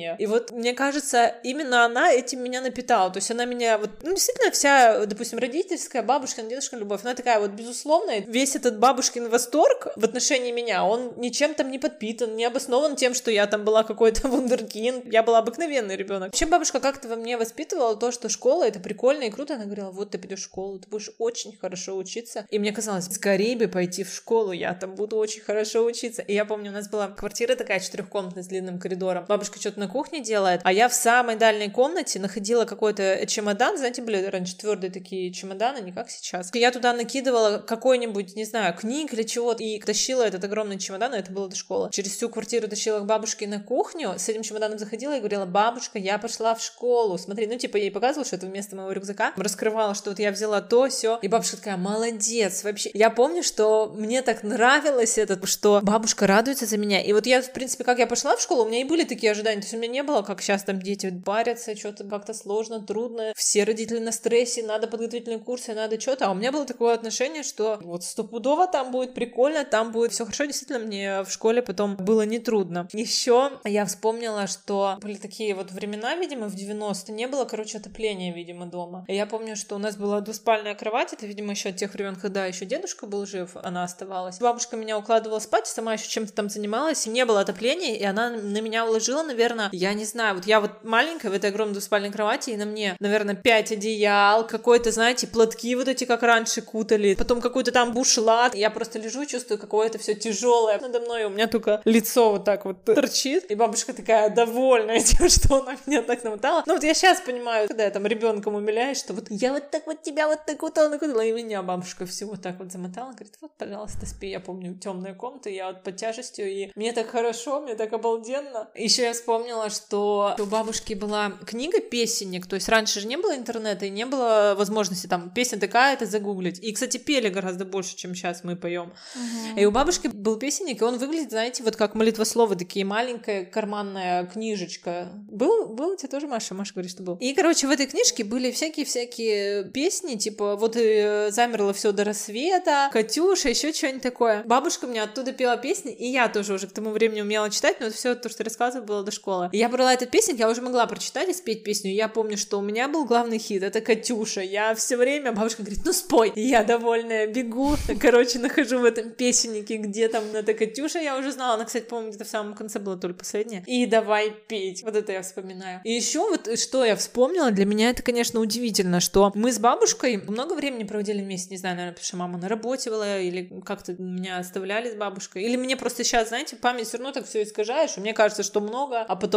сомнения. И вот мне кажется, именно она этим меня напитала. То есть она меня вот, ну действительно вся, допустим, родительская, бабушкина, дедушкина любовь, она такая вот безусловная. Весь этот бабушкин восторг в отношении меня, он ничем там не подпитан, не обоснован тем, что я там была какой-то вундеркинд, я была обыкновенный ребенок. Вообще бабушка как-то во мне воспитывала то, что школа это прикольно и круто. Она говорила, вот ты пойдешь в школу, ты будешь очень хорошо учиться. И мне казалось, скорее бы пойти в школу, я там буду очень хорошо учиться. И я помню, у нас была квартира такая четырехкомнатная с длинным коридором. Бабушка что-то на кухне делает, а я в самой дальней комнате находила какой-то чемодан, знаете, были раньше твердые такие чемоданы, не как сейчас. Я туда накидывала какой-нибудь, не знаю, книг или чего-то, и тащила этот огромный чемодан, и это было до школы. Через всю квартиру тащила к бабушке на кухню, с этим чемоданом заходила и говорила, бабушка, я пошла в школу, смотри, ну, типа, ей показывала, что это вместо моего рюкзака, раскрывала, что вот я взяла то, все, и бабушка такая, молодец, вообще. Я помню, что мне так нравилось это, что бабушка радуется за меня, и вот я, в принципе, как я пошла в школу, у меня и были такие ожидания, есть у меня не было, как сейчас там дети парятся, что-то как-то сложно, трудно, все родители на стрессе, надо подготовительные курсы, надо что-то, а у меня было такое отношение, что вот стопудово там будет прикольно, там будет все хорошо, действительно, мне в школе потом было нетрудно. Еще я вспомнила, что были такие вот времена, видимо, в 90 не было, короче, отопления, видимо, дома. И я помню, что у нас была двуспальная кровать, это, видимо, еще от тех времен, когда еще дедушка был жив, она оставалась. Бабушка меня укладывала спать, сама еще чем-то там занималась, и не было отопления, и она на меня уложила, наверное, я не знаю, вот я вот маленькая в этой огромной двуспальной кровати, и на мне, наверное, пять одеял, какой-то, знаете, платки вот эти, как раньше кутали, потом какой-то там бушлат. Я просто лежу, чувствую, какое то все тяжелое надо мной, у меня только лицо вот так вот торчит, и бабушка такая довольная тем, что она меня так намотала. Ну вот я сейчас понимаю, когда я там ребенком умиляюсь, что вот я вот так вот тебя вот так вот накутала, и меня бабушка все вот так вот замотала, говорит, вот, пожалуйста, спи. Я помню темная комната, я вот под тяжестью, и мне так хорошо, мне так обалденно. Еще я вспомнила, что у бабушки была книга песенник, то есть раньше же не было интернета и не было возможности там песня такая, это загуглить. И, кстати, пели гораздо больше, чем сейчас мы поем. Uh-huh. И у бабушки был песенник, и он выглядит, знаете, вот как молитвословы, такие маленькая карманная книжечка. Был, был у тебя тоже, Маша? Маша говорит, что был. И, короче, в этой книжке были всякие-всякие песни, типа вот и замерло все до рассвета, Катюша, еще что-нибудь такое. Бабушка мне оттуда пела песни, и я тоже уже к тому времени умела читать, но это все то, что рассказывала, было до школы. И я брала этот песенник, я уже могла прочитать и спеть песню. Я помню, что у меня был главный хит, это Катюша. Я все время, бабушка говорит, ну спой. И я довольная бегу, короче, нахожу в этом песеннике, где там эта Катюша, я уже знала, она, кстати, по-моему, где-то в самом конце была только последняя. И давай петь. Вот это я вспоминаю. И еще вот что я вспомнила, для меня это, конечно, удивительно, что мы с бабушкой много времени проводили вместе, не знаю, наверное, потому что мама на работе была, или как-то меня оставляли с бабушкой. Или мне просто сейчас, знаете, память все равно так все искажаешь, мне кажется, что много, а потом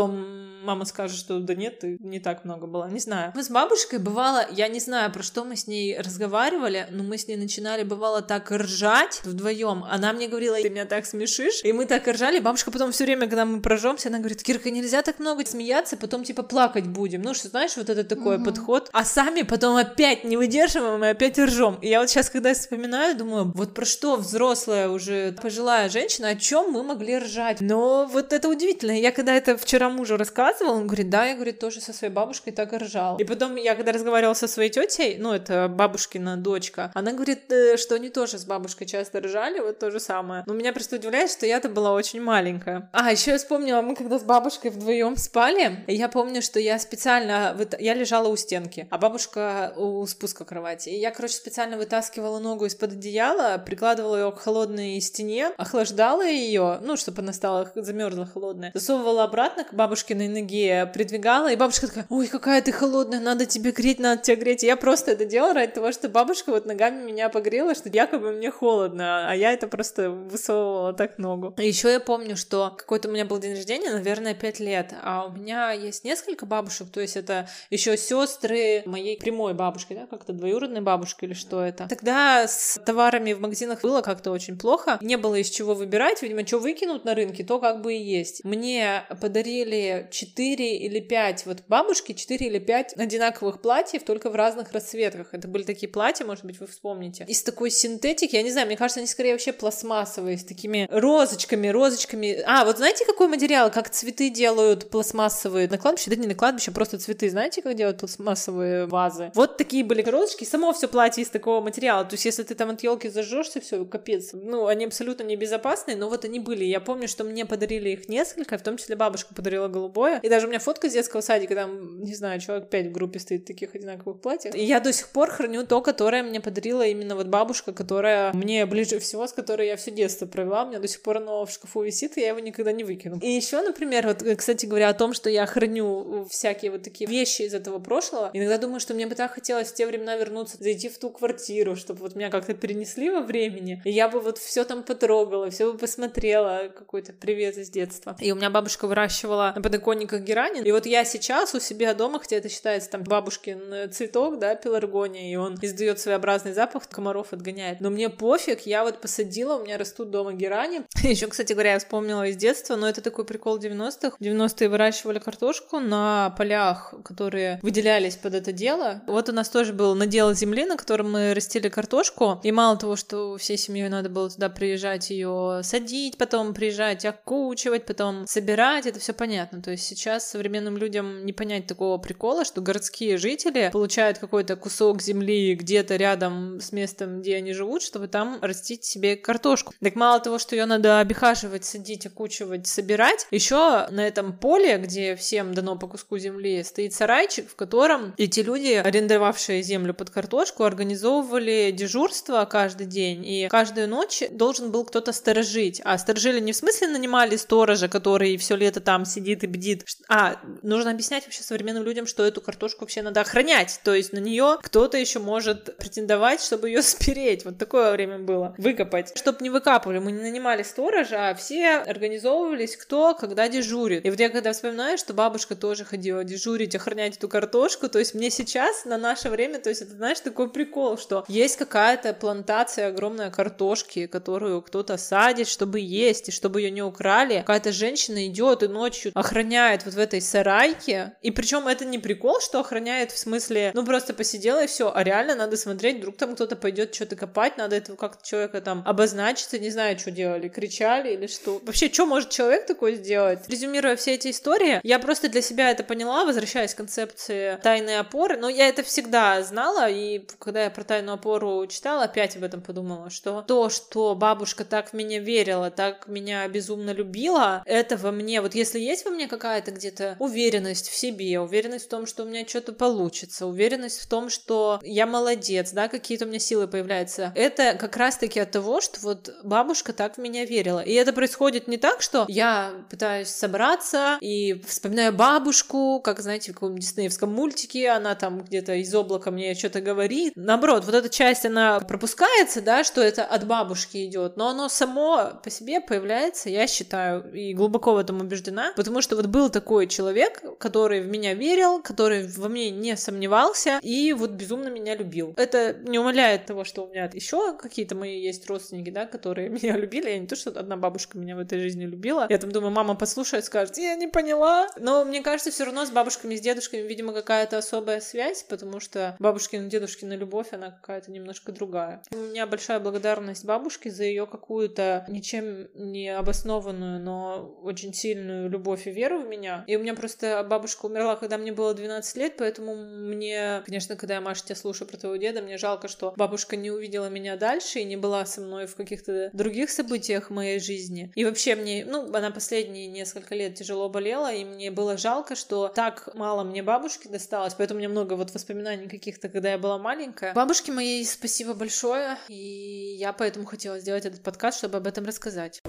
мама скажет, что да нет, ты не так много было. Не знаю. Мы с бабушкой бывало, я не знаю, про что мы с ней разговаривали, но мы с ней начинали, бывало, так ржать вдвоем. Она мне говорила, ты меня так смешишь. И мы так ржали. Бабушка потом все время, когда мы прожемся, она говорит, Кирка, нельзя так много смеяться, потом типа плакать будем. Ну, что знаешь, вот это такой угу. подход. А сами потом опять не выдерживаем и опять ржем. И я вот сейчас, когда вспоминаю, думаю, вот про что взрослая уже пожилая женщина, о чем мы могли ржать. Но вот это удивительно. Я когда это вчера мужу рассказывала, он говорит, да, я, говорит, тоже со своей бабушкой так и ржал. И потом я когда разговаривала со своей тетей, ну, это бабушкина дочка, она говорит, э, что они тоже с бабушкой часто ржали, вот то же самое. Но меня просто удивляет, что я-то была очень маленькая. А, еще я вспомнила, мы когда с бабушкой вдвоем спали, я помню, что я специально, я лежала у стенки, а бабушка у спуска кровати. И я, короче, специально вытаскивала ногу из-под одеяла, прикладывала ее к холодной стене, охлаждала ее, ну, чтобы она стала замерзла холодная, засовывала обратно к бабушкиной ноге, придвигала, и бабушка такая, ой, какая ты холодная, надо тебе греть, надо тебя греть. И я просто это делала ради того, что бабушка вот ногами меня погрела, что якобы мне холодно, а я это просто высовывала так ногу. Еще я помню, что какой-то у меня был день рождения, наверное, 5 лет, а у меня есть несколько бабушек, то есть это еще сестры моей прямой бабушки, да, как-то двоюродной бабушки или что это. Тогда с товарами в магазинах было как-то очень плохо, не было из чего выбирать, видимо, что выкинут на рынке, то как бы и есть. Мне подарили подарили 4 или 5 вот бабушки, 4 или 5 одинаковых платьев, только в разных расцветках. Это были такие платья, может быть, вы вспомните. Из такой синтетики, я не знаю, мне кажется, они скорее вообще пластмассовые, с такими розочками, розочками. А, вот знаете, какой материал? Как цветы делают пластмассовые на кладбище? Да не на кладбище, просто цветы. Знаете, как делают пластмассовые вазы? Вот такие были розочки, само все платье из такого материала. То есть, если ты там от елки зажжешься, все, капец. Ну, они абсолютно небезопасные, но вот они были. Я помню, что мне подарили их несколько, в том числе бабушка подарила голубое. И даже у меня фотка с детского садика, там, не знаю, человек пять в группе стоит в таких одинаковых платьях. И я до сих пор храню то, которое мне подарила именно вот бабушка, которая мне ближе всего, с которой я все детство провела. У меня до сих пор оно в шкафу висит, и я его никогда не выкину. И еще, например, вот, кстати говоря, о том, что я храню всякие вот такие вещи из этого прошлого, иногда думаю, что мне бы так хотелось в те времена вернуться, зайти в ту квартиру, чтобы вот меня как-то перенесли во времени, и я бы вот все там потрогала, все бы посмотрела, какой-то привет из детства. И у меня бабушка выращивала на подоконниках герани, и вот я сейчас у себя дома, хотя это считается там бабушкин цветок, да, пеларгония, и он издает своеобразный запах, комаров отгоняет. Но мне пофиг, я вот посадила, у меня растут дома герани. Еще, кстати говоря, я вспомнила из детства, но это такой прикол 90-х. В 90-е выращивали картошку на полях, которые выделялись под это дело. Вот у нас тоже был надел земли, на котором мы растили картошку, и мало того, что всей семьей надо было туда приезжать ее садить, потом приезжать окучивать, потом собирать, это все понятно. То есть сейчас современным людям не понять такого прикола, что городские жители получают какой-то кусок земли где-то рядом с местом, где они живут, чтобы там растить себе картошку. Так мало того, что ее надо обихаживать, садить, окучивать, собирать, еще на этом поле, где всем дано по куску земли, стоит сарайчик, в котором эти люди, арендовавшие землю под картошку, организовывали дежурство каждый день, и каждую ночь должен был кто-то сторожить. А сторожили не в смысле нанимали сторожа, который все лето там сидит и бдит, а нужно объяснять вообще современным людям, что эту картошку вообще надо охранять, то есть на нее кто-то еще может претендовать, чтобы ее спереть. Вот такое время было. Выкопать. Чтобы не выкапывали, мы не нанимали сторожа, а все организовывались, кто когда дежурит. И вот я когда вспоминаю, что бабушка тоже ходила дежурить, охранять эту картошку, то есть мне сейчас, на наше время, то есть это, знаешь, такой прикол, что есть какая-то плантация огромная картошки, которую кто-то садит, чтобы есть, и чтобы ее не украли. Какая-то женщина идет и ночью охраняет вот в этой сарайке. И причем это не прикол, что охраняет в смысле, ну просто посидела и все, а реально надо смотреть, вдруг там кто-то пойдет что-то копать, надо этого как-то человека там обозначиться, не знаю, что делали, кричали или что. Вообще, что может человек такой сделать? Резюмируя все эти истории, я просто для себя это поняла, возвращаясь к концепции тайной опоры, но я это всегда знала, и когда я про тайную опору читала, опять об этом подумала, что то, что бабушка так в меня верила, так меня безумно любила, это во мне, вот если есть во мне какая-то где-то уверенность в себе, уверенность в том, что у меня что-то получится, уверенность в том, что я молодец, да, какие-то у меня силы появляются, это как раз-таки от того, что вот бабушка так в меня верила. И это происходит не так, что я пытаюсь собраться и вспоминаю бабушку, как, знаете, в каком-нибудь диснеевском мультике, она там где-то из облака мне что-то говорит. Наоборот, вот эта часть, она пропускается, да, что это от бабушки идет, но оно само по себе появляется, я считаю, и глубоко в этом убеждена, потому что вот был такой человек, который в меня верил, который во мне не сомневался и вот безумно меня любил. Это не умаляет того, что у меня еще какие-то мои есть родственники, да, которые меня любили. Я не то, что одна бабушка меня в этой жизни любила. Я там думаю, мама послушает, скажет, я не поняла. Но мне кажется, все равно с бабушками, с дедушками, видимо, какая-то особая связь, потому что бабушкина, дедушкина любовь, она какая-то немножко другая. У меня большая благодарность бабушке за ее какую-то ничем не обоснованную, но очень сильную любовь и веру в меня. И у меня просто бабушка умерла, когда мне было 12 лет, поэтому мне, конечно, когда я, Маша, тебя слушаю про твоего деда, мне жалко, что бабушка не увидела меня дальше и не была со мной в каких-то других событиях моей жизни. И вообще мне, ну, она последние несколько лет тяжело болела, и мне было жалко, что так мало мне бабушки досталось, поэтому меня много вот воспоминаний каких-то, когда я была маленькая. Бабушке моей спасибо большое, и я поэтому хотела сделать этот подкаст, чтобы об этом рассказать.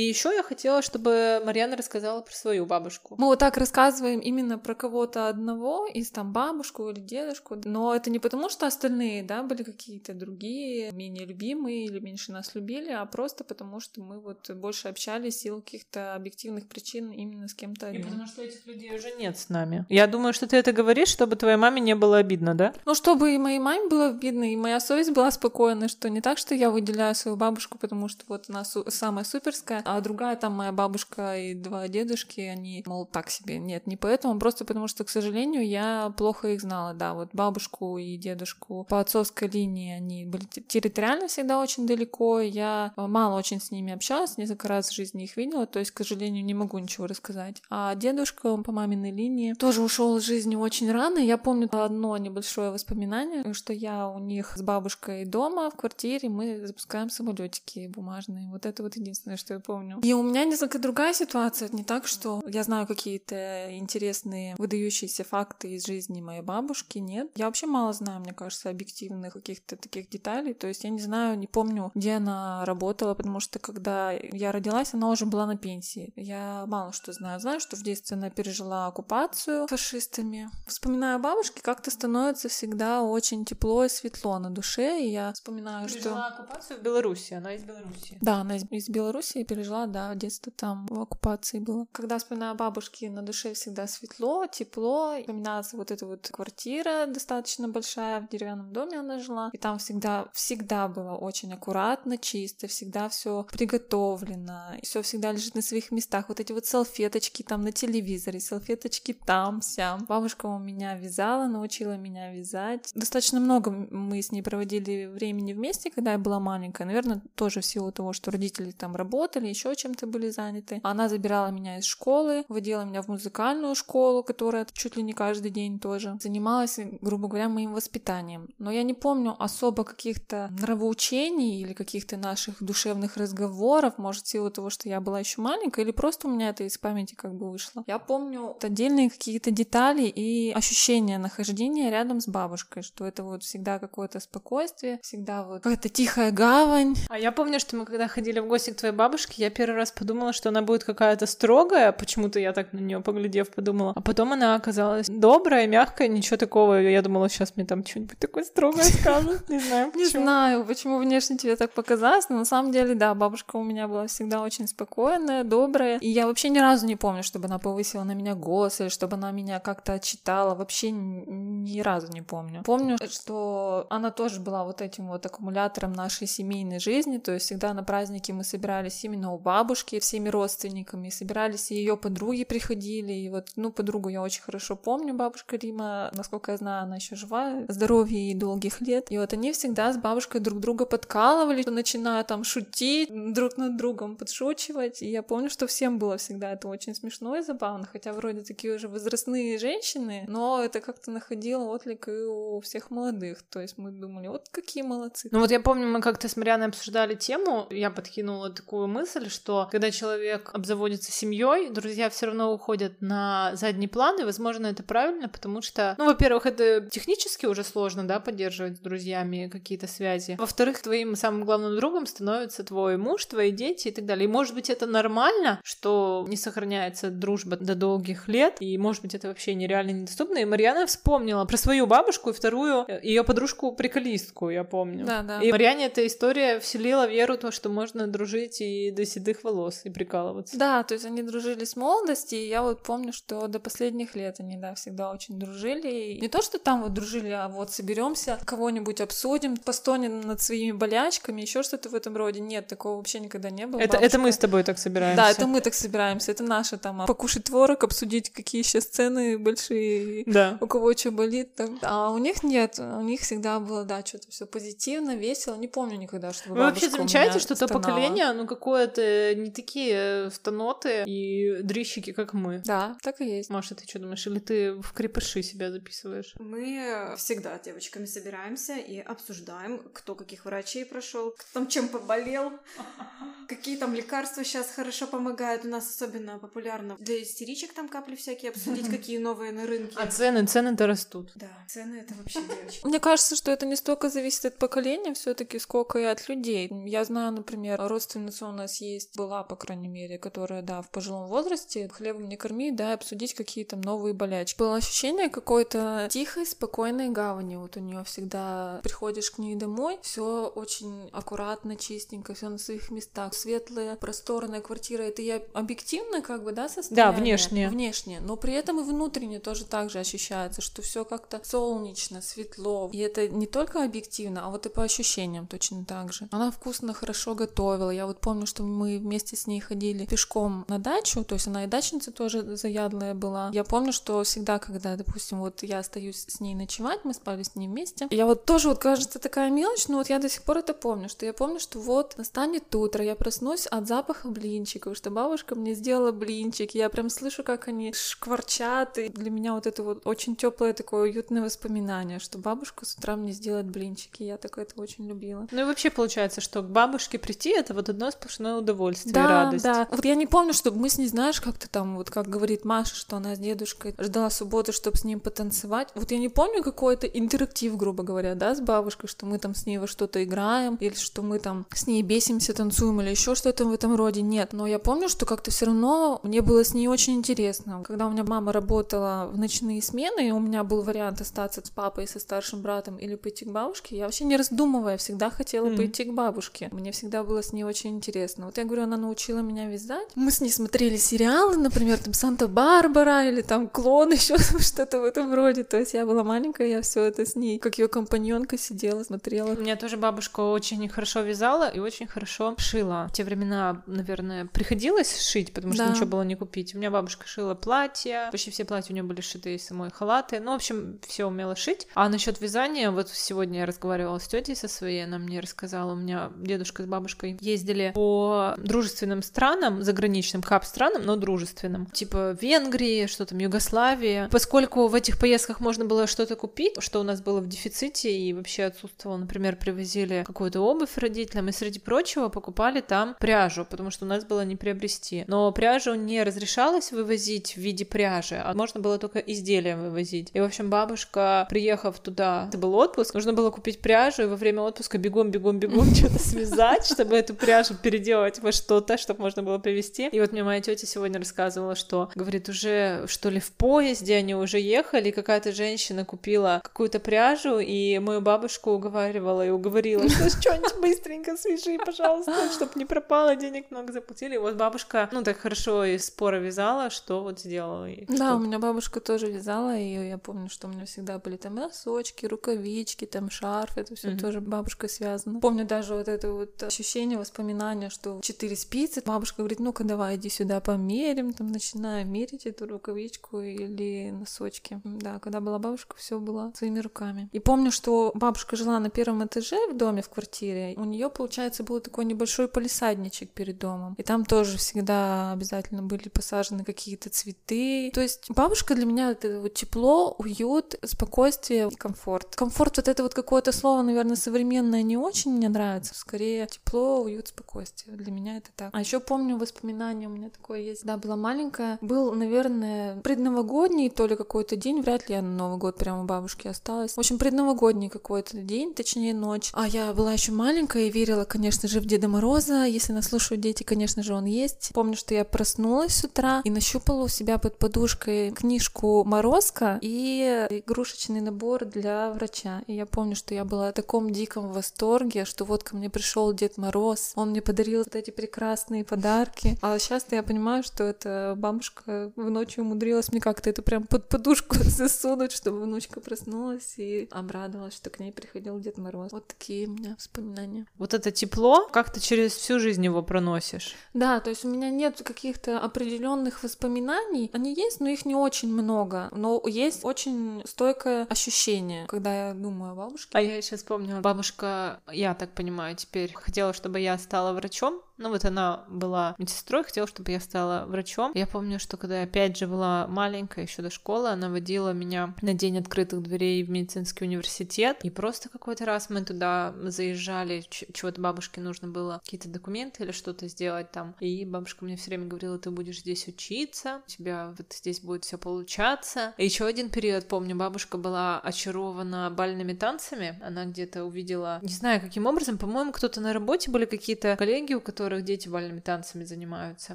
И еще я хотела, чтобы Марьяна рассказала про свою бабушку. Мы вот так рассказываем именно про кого-то одного, из там бабушку или дедушку, но это не потому, что остальные, да, были какие-то другие, менее любимые или меньше нас любили, а просто потому, что мы вот больше общались в силу каких-то объективных причин именно с кем-то одним. И потому что этих людей уже нет с нами. Я думаю, что ты это говоришь, чтобы твоей маме не было обидно, да? Ну, чтобы и моей маме было обидно, и моя совесть была спокойна, что не так, что я выделяю свою бабушку, потому что вот она су- самая суперская, а другая там моя бабушка и два дедушки, они, мол, так себе. Нет, не поэтому, просто потому что, к сожалению, я плохо их знала, да, вот бабушку и дедушку по отцовской линии, они были территориально всегда очень далеко, я мало очень с ними общалась, несколько раз в жизни их видела, то есть, к сожалению, не могу ничего рассказать. А дедушка, по маминой линии, тоже ушел из жизни очень рано, я помню одно небольшое воспоминание, что я у них с бабушкой дома в квартире, мы запускаем самолетики бумажные, вот это вот единственное, что я помню. И у меня несколько другая ситуация, не так, что я знаю какие-то интересные, выдающиеся факты из жизни моей бабушки, нет. Я вообще мало знаю, мне кажется, объективных каких-то таких деталей, то есть я не знаю, не помню, где она работала, потому что когда я родилась, она уже была на пенсии. Я мало что знаю. Знаю, что в детстве она пережила оккупацию фашистами. Вспоминая о бабушке, как-то становится всегда очень тепло и светло на душе, и я вспоминаю, пережила что... оккупацию в Беларуси, она из Беларуси. Да, она из, из Беларуси пережила, да, детство там в оккупации было. Когда вспоминаю о бабушке, на душе всегда светло, тепло. Вспоминается вот эта вот квартира достаточно большая, в деревянном доме она жила, и там всегда, всегда было очень аккуратно, чисто, всегда все приготовлено, все всегда лежит на своих местах. Вот эти вот салфеточки там на телевизоре, салфеточки там, сям. Бабушка у меня вязала, научила меня вязать. Достаточно много мы с ней проводили времени вместе, когда я была маленькая. Наверное, тоже в силу того, что родители там работали, еще чем-то были заняты. Она забирала меня из школы, водила меня в музыкальную школу, которая чуть ли не каждый день тоже занималась, грубо говоря, моим воспитанием. Но я не помню особо каких-то нравоучений или каких-то наших душевных разговоров, может, в силу того, что я была еще маленькая, или просто у меня это из памяти как бы вышло. Я помню отдельные какие-то детали и ощущения нахождения рядом с бабушкой, что это вот всегда какое-то спокойствие, всегда вот какая-то тихая гавань. А я помню, что мы когда ходили в гости к твоей бабушке, я первый раз подумала, что она будет какая-то строгая, почему-то я так на нее поглядев подумала, а потом она оказалась добрая, мягкая, ничего такого. Я думала, сейчас мне там что-нибудь такое строгое скажут, не знаю Не знаю, почему внешне тебе так показалось, но на самом деле, да, бабушка у меня была всегда очень спокойная, добрая, и я вообще ни разу не помню, чтобы она повысила на меня голос или чтобы она меня как-то отчитала, вообще ни разу не помню. Помню, что она тоже была вот этим вот аккумулятором нашей семейной жизни, то есть всегда на праздники мы собирались именно у бабушки всеми родственниками, собирались и ее подруги приходили, и вот, ну, подругу я очень хорошо помню, бабушка Рима, насколько я знаю, она еще жива, здоровья и долгих лет, и вот они всегда с бабушкой друг друга подкалывали, начиная там шутить, друг над другом подшучивать, и я помню, что всем было всегда это очень смешно и забавно, хотя вроде такие уже возрастные женщины, но это как-то находило отклик и у всех молодых, то есть мы думали, вот какие молодцы. Ну вот я помню, мы как-то с Марианой обсуждали тему, я подкинула такую мысль, что когда человек обзаводится семьей, друзья все равно уходят на задний план, и, возможно, это правильно, потому что, ну, во-первых, это технически уже сложно, да, поддерживать с друзьями какие-то связи. Во-вторых, твоим самым главным другом становится твой муж, твои дети и так далее. И, может быть, это нормально, что не сохраняется дружба до долгих лет, и, может быть, это вообще нереально недоступно. И Марьяна вспомнила про свою бабушку и вторую э, ее подружку-приколистку, я помню. Да, да. И Марьяне эта история вселила веру в то, что можно дружить и до седых волос и прикалываться. Да, то есть они дружили с молодости, и я вот помню, что до последних лет они, да, всегда очень дружили. И не то, что там вот дружили, а вот соберемся, кого-нибудь обсудим, постонем над своими болячками, еще что-то в этом роде. Нет, такого вообще никогда не было. Это, это мы с тобой так собираемся. Да, это мы так собираемся. Это наше там а, покушать творог, обсудить, какие сейчас цены большие, да. у кого что болит. Так. А у них нет, у них всегда было, да, что-то все позитивно, весело. Не помню никогда, чтобы Вы вообще замечаете, что то поколение, ну, какое-то не такие автоноты и дрищики, как мы. Да, так и есть. Маша, ты что думаешь? Или ты в крепыши себя записываешь? Мы всегда девочками собираемся и обсуждаем, кто каких врачей прошел, кто там чем поболел, какие там лекарства сейчас хорошо помогают. У нас особенно популярно для истеричек там капли всякие обсудить, какие новые на рынке. А цены, цены-то растут. Да, цены это вообще девочки. Мне кажется, что это не столько зависит от поколения все таки сколько и от людей. Я знаю, например, родственница у нас есть, была, по крайней мере, которая, да, в пожилом возрасте, хлебом не корми, да, обсудить какие то новые болячки. Было ощущение какой-то тихой, спокойной гавани. Вот у нее всегда приходишь к ней домой, все очень аккуратно, чистенько, все на своих местах, светлая, просторная квартира. Это я объективно, как бы, да, состояние? Да, внешне. Внешне. Но при этом и внутренне тоже так же ощущается, что все как-то солнечно, светло. И это не только объективно, а вот и по ощущениям точно так же. Она вкусно, хорошо готовила. Я вот помню, что мы вместе с ней ходили пешком на дачу, то есть она и дачница тоже заядлая была. Я помню, что всегда, когда, допустим, вот я остаюсь с ней ночевать, мы спали с ней вместе, я вот тоже вот кажется такая мелочь, но вот я до сих пор это помню, что я помню, что вот настанет утро, я проснусь от запаха блинчиков, что бабушка мне сделала блинчики, я прям слышу, как они шкварчат, и для меня вот это вот очень теплое такое уютное воспоминание, что бабушка с утра мне сделает блинчики, я так это очень любила. Ну и вообще получается, что к бабушке прийти это вот одно сплошное удовольствие, да, радость. Да, вот я не помню, чтобы мы с ней, знаешь, как-то там, вот как говорит Маша, что она с дедушкой ждала субботы, чтобы с ним потанцевать. Вот я не помню какой-то интерактив, грубо говоря, да, с бабушкой, что мы там с ней во что-то играем, или что мы там с ней бесимся, танцуем, или еще что-то в этом роде. Нет, но я помню, что как-то все равно мне было с ней очень интересно. Когда у меня мама работала в ночные смены, и у меня был вариант остаться с папой, со старшим братом или пойти к бабушке, я вообще не раздумывая всегда хотела mm-hmm. пойти к бабушке. Мне всегда было с ней очень интересно. Вот я говорю, она научила меня вязать. Мы с ней смотрели сериалы, например, там Санта-Барбара или там Клон, еще что-то в этом роде. То есть я была маленькая, я все это с ней, как ее компаньонка сидела, смотрела. У меня тоже бабушка очень хорошо вязала и очень хорошо шила. В те времена, наверное, приходилось шить, потому что да. ничего было не купить. У меня бабушка шила платья, почти все платья у нее были шиты самой халаты. Ну, в общем, все умела шить. А насчет вязания, вот сегодня я разговаривала с тетей со своей, она мне рассказала, у меня дедушка с бабушкой ездили по дружественным странам, заграничным хаб-странам, но дружественным. Типа Венгрии, что там, Югославия. Поскольку в этих поездках можно было что-то купить, что у нас было в дефиците и вообще отсутствовало, например, привозили какую-то обувь родителям, и среди прочего покупали там пряжу, потому что у нас было не приобрести. Но пряжу не разрешалось вывозить в виде пряжи, а можно было только изделия вывозить. И, в общем, бабушка, приехав туда, это был отпуск, нужно было купить пряжу, и во время отпуска бегом, бегом, бегом что-то связать, чтобы эту пряжу переделать во что-то, чтобы можно было привезти. И вот мне моя тетя сегодня рассказывала, что, говорит, уже что ли в поезде они уже ехали, какая-то женщина купила какую-то пряжу, и мою бабушку уговаривала и уговорила, что что-нибудь быстренько свяжи, пожалуйста, чтобы не пропало, денег много заплатили. И вот бабушка, ну, так хорошо из спора вязала, что вот сделала. И да, у меня бабушка тоже вязала, и я помню, что у меня всегда были там носочки, рукавички, там шарф, это все mm-hmm. тоже бабушкой связано. Помню даже вот это вот ощущение, воспоминания, что четыре спицы, бабушка говорит, ну-ка давай иди сюда померим, там начинаем мерить эту рукавичку или носочки. Да, когда была бабушка, все было своими руками. И помню, что бабушка жила на первом этаже в доме, в квартире. У нее, получается, был такой небольшой полисадничек перед домом. И там тоже всегда обязательно были посажены какие-то цветы. То есть бабушка для меня это вот тепло, уют, спокойствие и комфорт. Комфорт вот это вот какое-то слово, наверное, современное не очень мне нравится. Скорее тепло, уют, спокойствие. Для меня это так. А еще помню воспоминания у меня такое есть. Да, была маленькая. Был, наверное, предновогодний то ли какой-то день. Вряд ли я на Новый год прямо у бабушки осталась. В общем, предновогодний какой-то день, точнее ночь. А я была еще маленькая и верила, конечно же, в Деда Мороза. Если нас слушают дети, конечно же, он есть. Помню, что я проснулась с утра и нащупала у себя под подушкой книжку Морозка и игрушечный набор для врача. И я помню, что я была в таком диком восторге, что вот ко мне пришел Дед Мороз, он мне подарил вот эти прекрасные подарки. А сейчас я понимаю, что эта бабушка в ночью умудрилась мне как-то это прям под подушку засунуть, чтобы внучка проснулась и обрадовалась, что к ней приходил Дед Мороз. Вот такие у меня воспоминания. Вот это тепло, как ты через всю жизнь его проносишь? Да, то есть у меня нет каких-то определенных воспоминаний. Они есть, но их не очень много. Но есть очень стойкое ощущение, когда я думаю о бабушке. А я сейчас помню, бабушка, я так понимаю, теперь хотела, чтобы я стала врачом, ну вот она была медсестрой, хотела, чтобы я стала врачом. Я помню, что когда я опять же была маленькая, еще до школы, она водила меня на день открытых дверей в медицинский университет. И просто какой-то раз мы туда заезжали, чего-то бабушке нужно было, какие-то документы или что-то сделать там. И бабушка мне все время говорила, ты будешь здесь учиться, у тебя вот здесь будет все получаться. И еще один период, помню, бабушка была очарована бальными танцами. Она где-то увидела, не знаю, каким образом, по-моему, кто-то на работе были какие-то коллеги, у которых которых дети бальными танцами занимаются.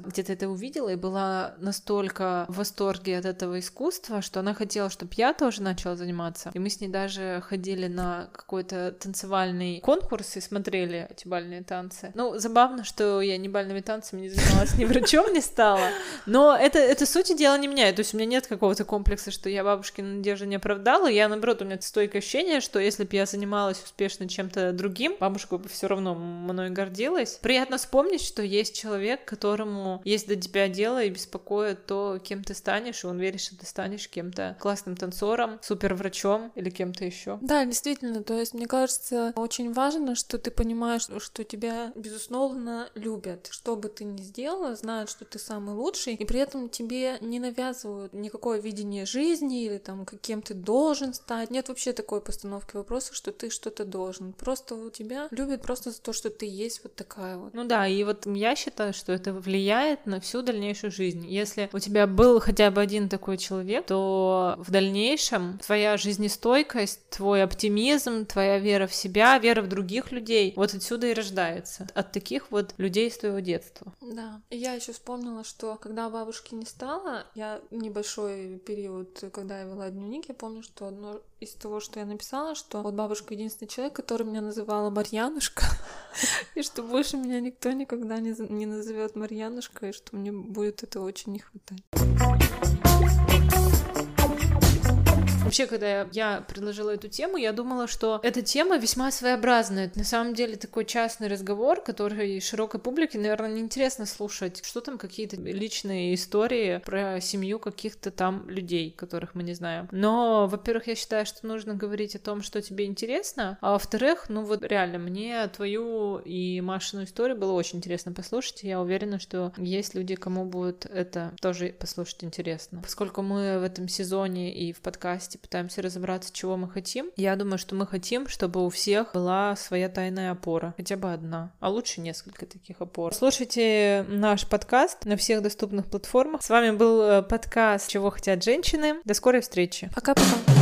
Где-то это увидела и была настолько в восторге от этого искусства, что она хотела, чтобы я тоже начала заниматься. И мы с ней даже ходили на какой-то танцевальный конкурс и смотрели эти бальные танцы. Ну, забавно, что я ни бальными танцами не занималась, ни врачом не стала, но это, это сути дела не меняет. То есть у меня нет какого-то комплекса, что я бабушкину надежды не оправдала. Я, наоборот, у меня стойкое ощущение, что если бы я занималась успешно чем-то другим, бабушка бы все равно мной гордилась. Приятно вспомнить, что есть человек, которому есть до тебя дело и беспокоит то, кем ты станешь, и он верит, что ты станешь кем-то классным танцором, суперврачом или кем-то еще. Да, действительно, то есть мне кажется, очень важно, что ты понимаешь, что тебя, безусловно, любят. Что бы ты ни сделала, знают, что ты самый лучший, и при этом тебе не навязывают никакое видение жизни или там, каким ты должен стать. Нет вообще такой постановки вопроса, что ты что-то должен. Просто у тебя любят просто за то, что ты есть вот такая вот. Ну да, и вот я считаю, что это влияет на всю дальнейшую жизнь. Если у тебя был хотя бы один такой человек, то в дальнейшем твоя жизнестойкость, твой оптимизм, твоя вера в себя, вера в других людей, вот отсюда и рождается. От таких вот людей из твоего детства. Да. И я еще вспомнила, что когда бабушки не стало, я небольшой период, когда я вела дневник, я помню, что одно из того, что я написала, что вот бабушка единственный человек, который меня называла Марьянушка, и что больше меня никто никогда не, не назовет Марьянушка, и что мне будет это очень не хватать. Вообще, когда я предложила эту тему, я думала, что эта тема весьма своеобразная. Это на самом деле такой частный разговор, который широкой публике, наверное, неинтересно слушать. Что там какие-то личные истории про семью каких-то там людей, которых мы не знаем. Но, во-первых, я считаю, что нужно говорить о том, что тебе интересно, а во-вторых, ну вот реально, мне твою и Машину историю было очень интересно послушать, я уверена, что есть люди, кому будет это тоже послушать интересно. Поскольку мы в этом сезоне и в подкасте подкасте пытаемся разобраться, чего мы хотим. Я думаю, что мы хотим, чтобы у всех была своя тайная опора, хотя бы одна, а лучше несколько таких опор. Слушайте наш подкаст на всех доступных платформах. С вами был э, подкаст «Чего хотят женщины». До скорой встречи. Пока-пока.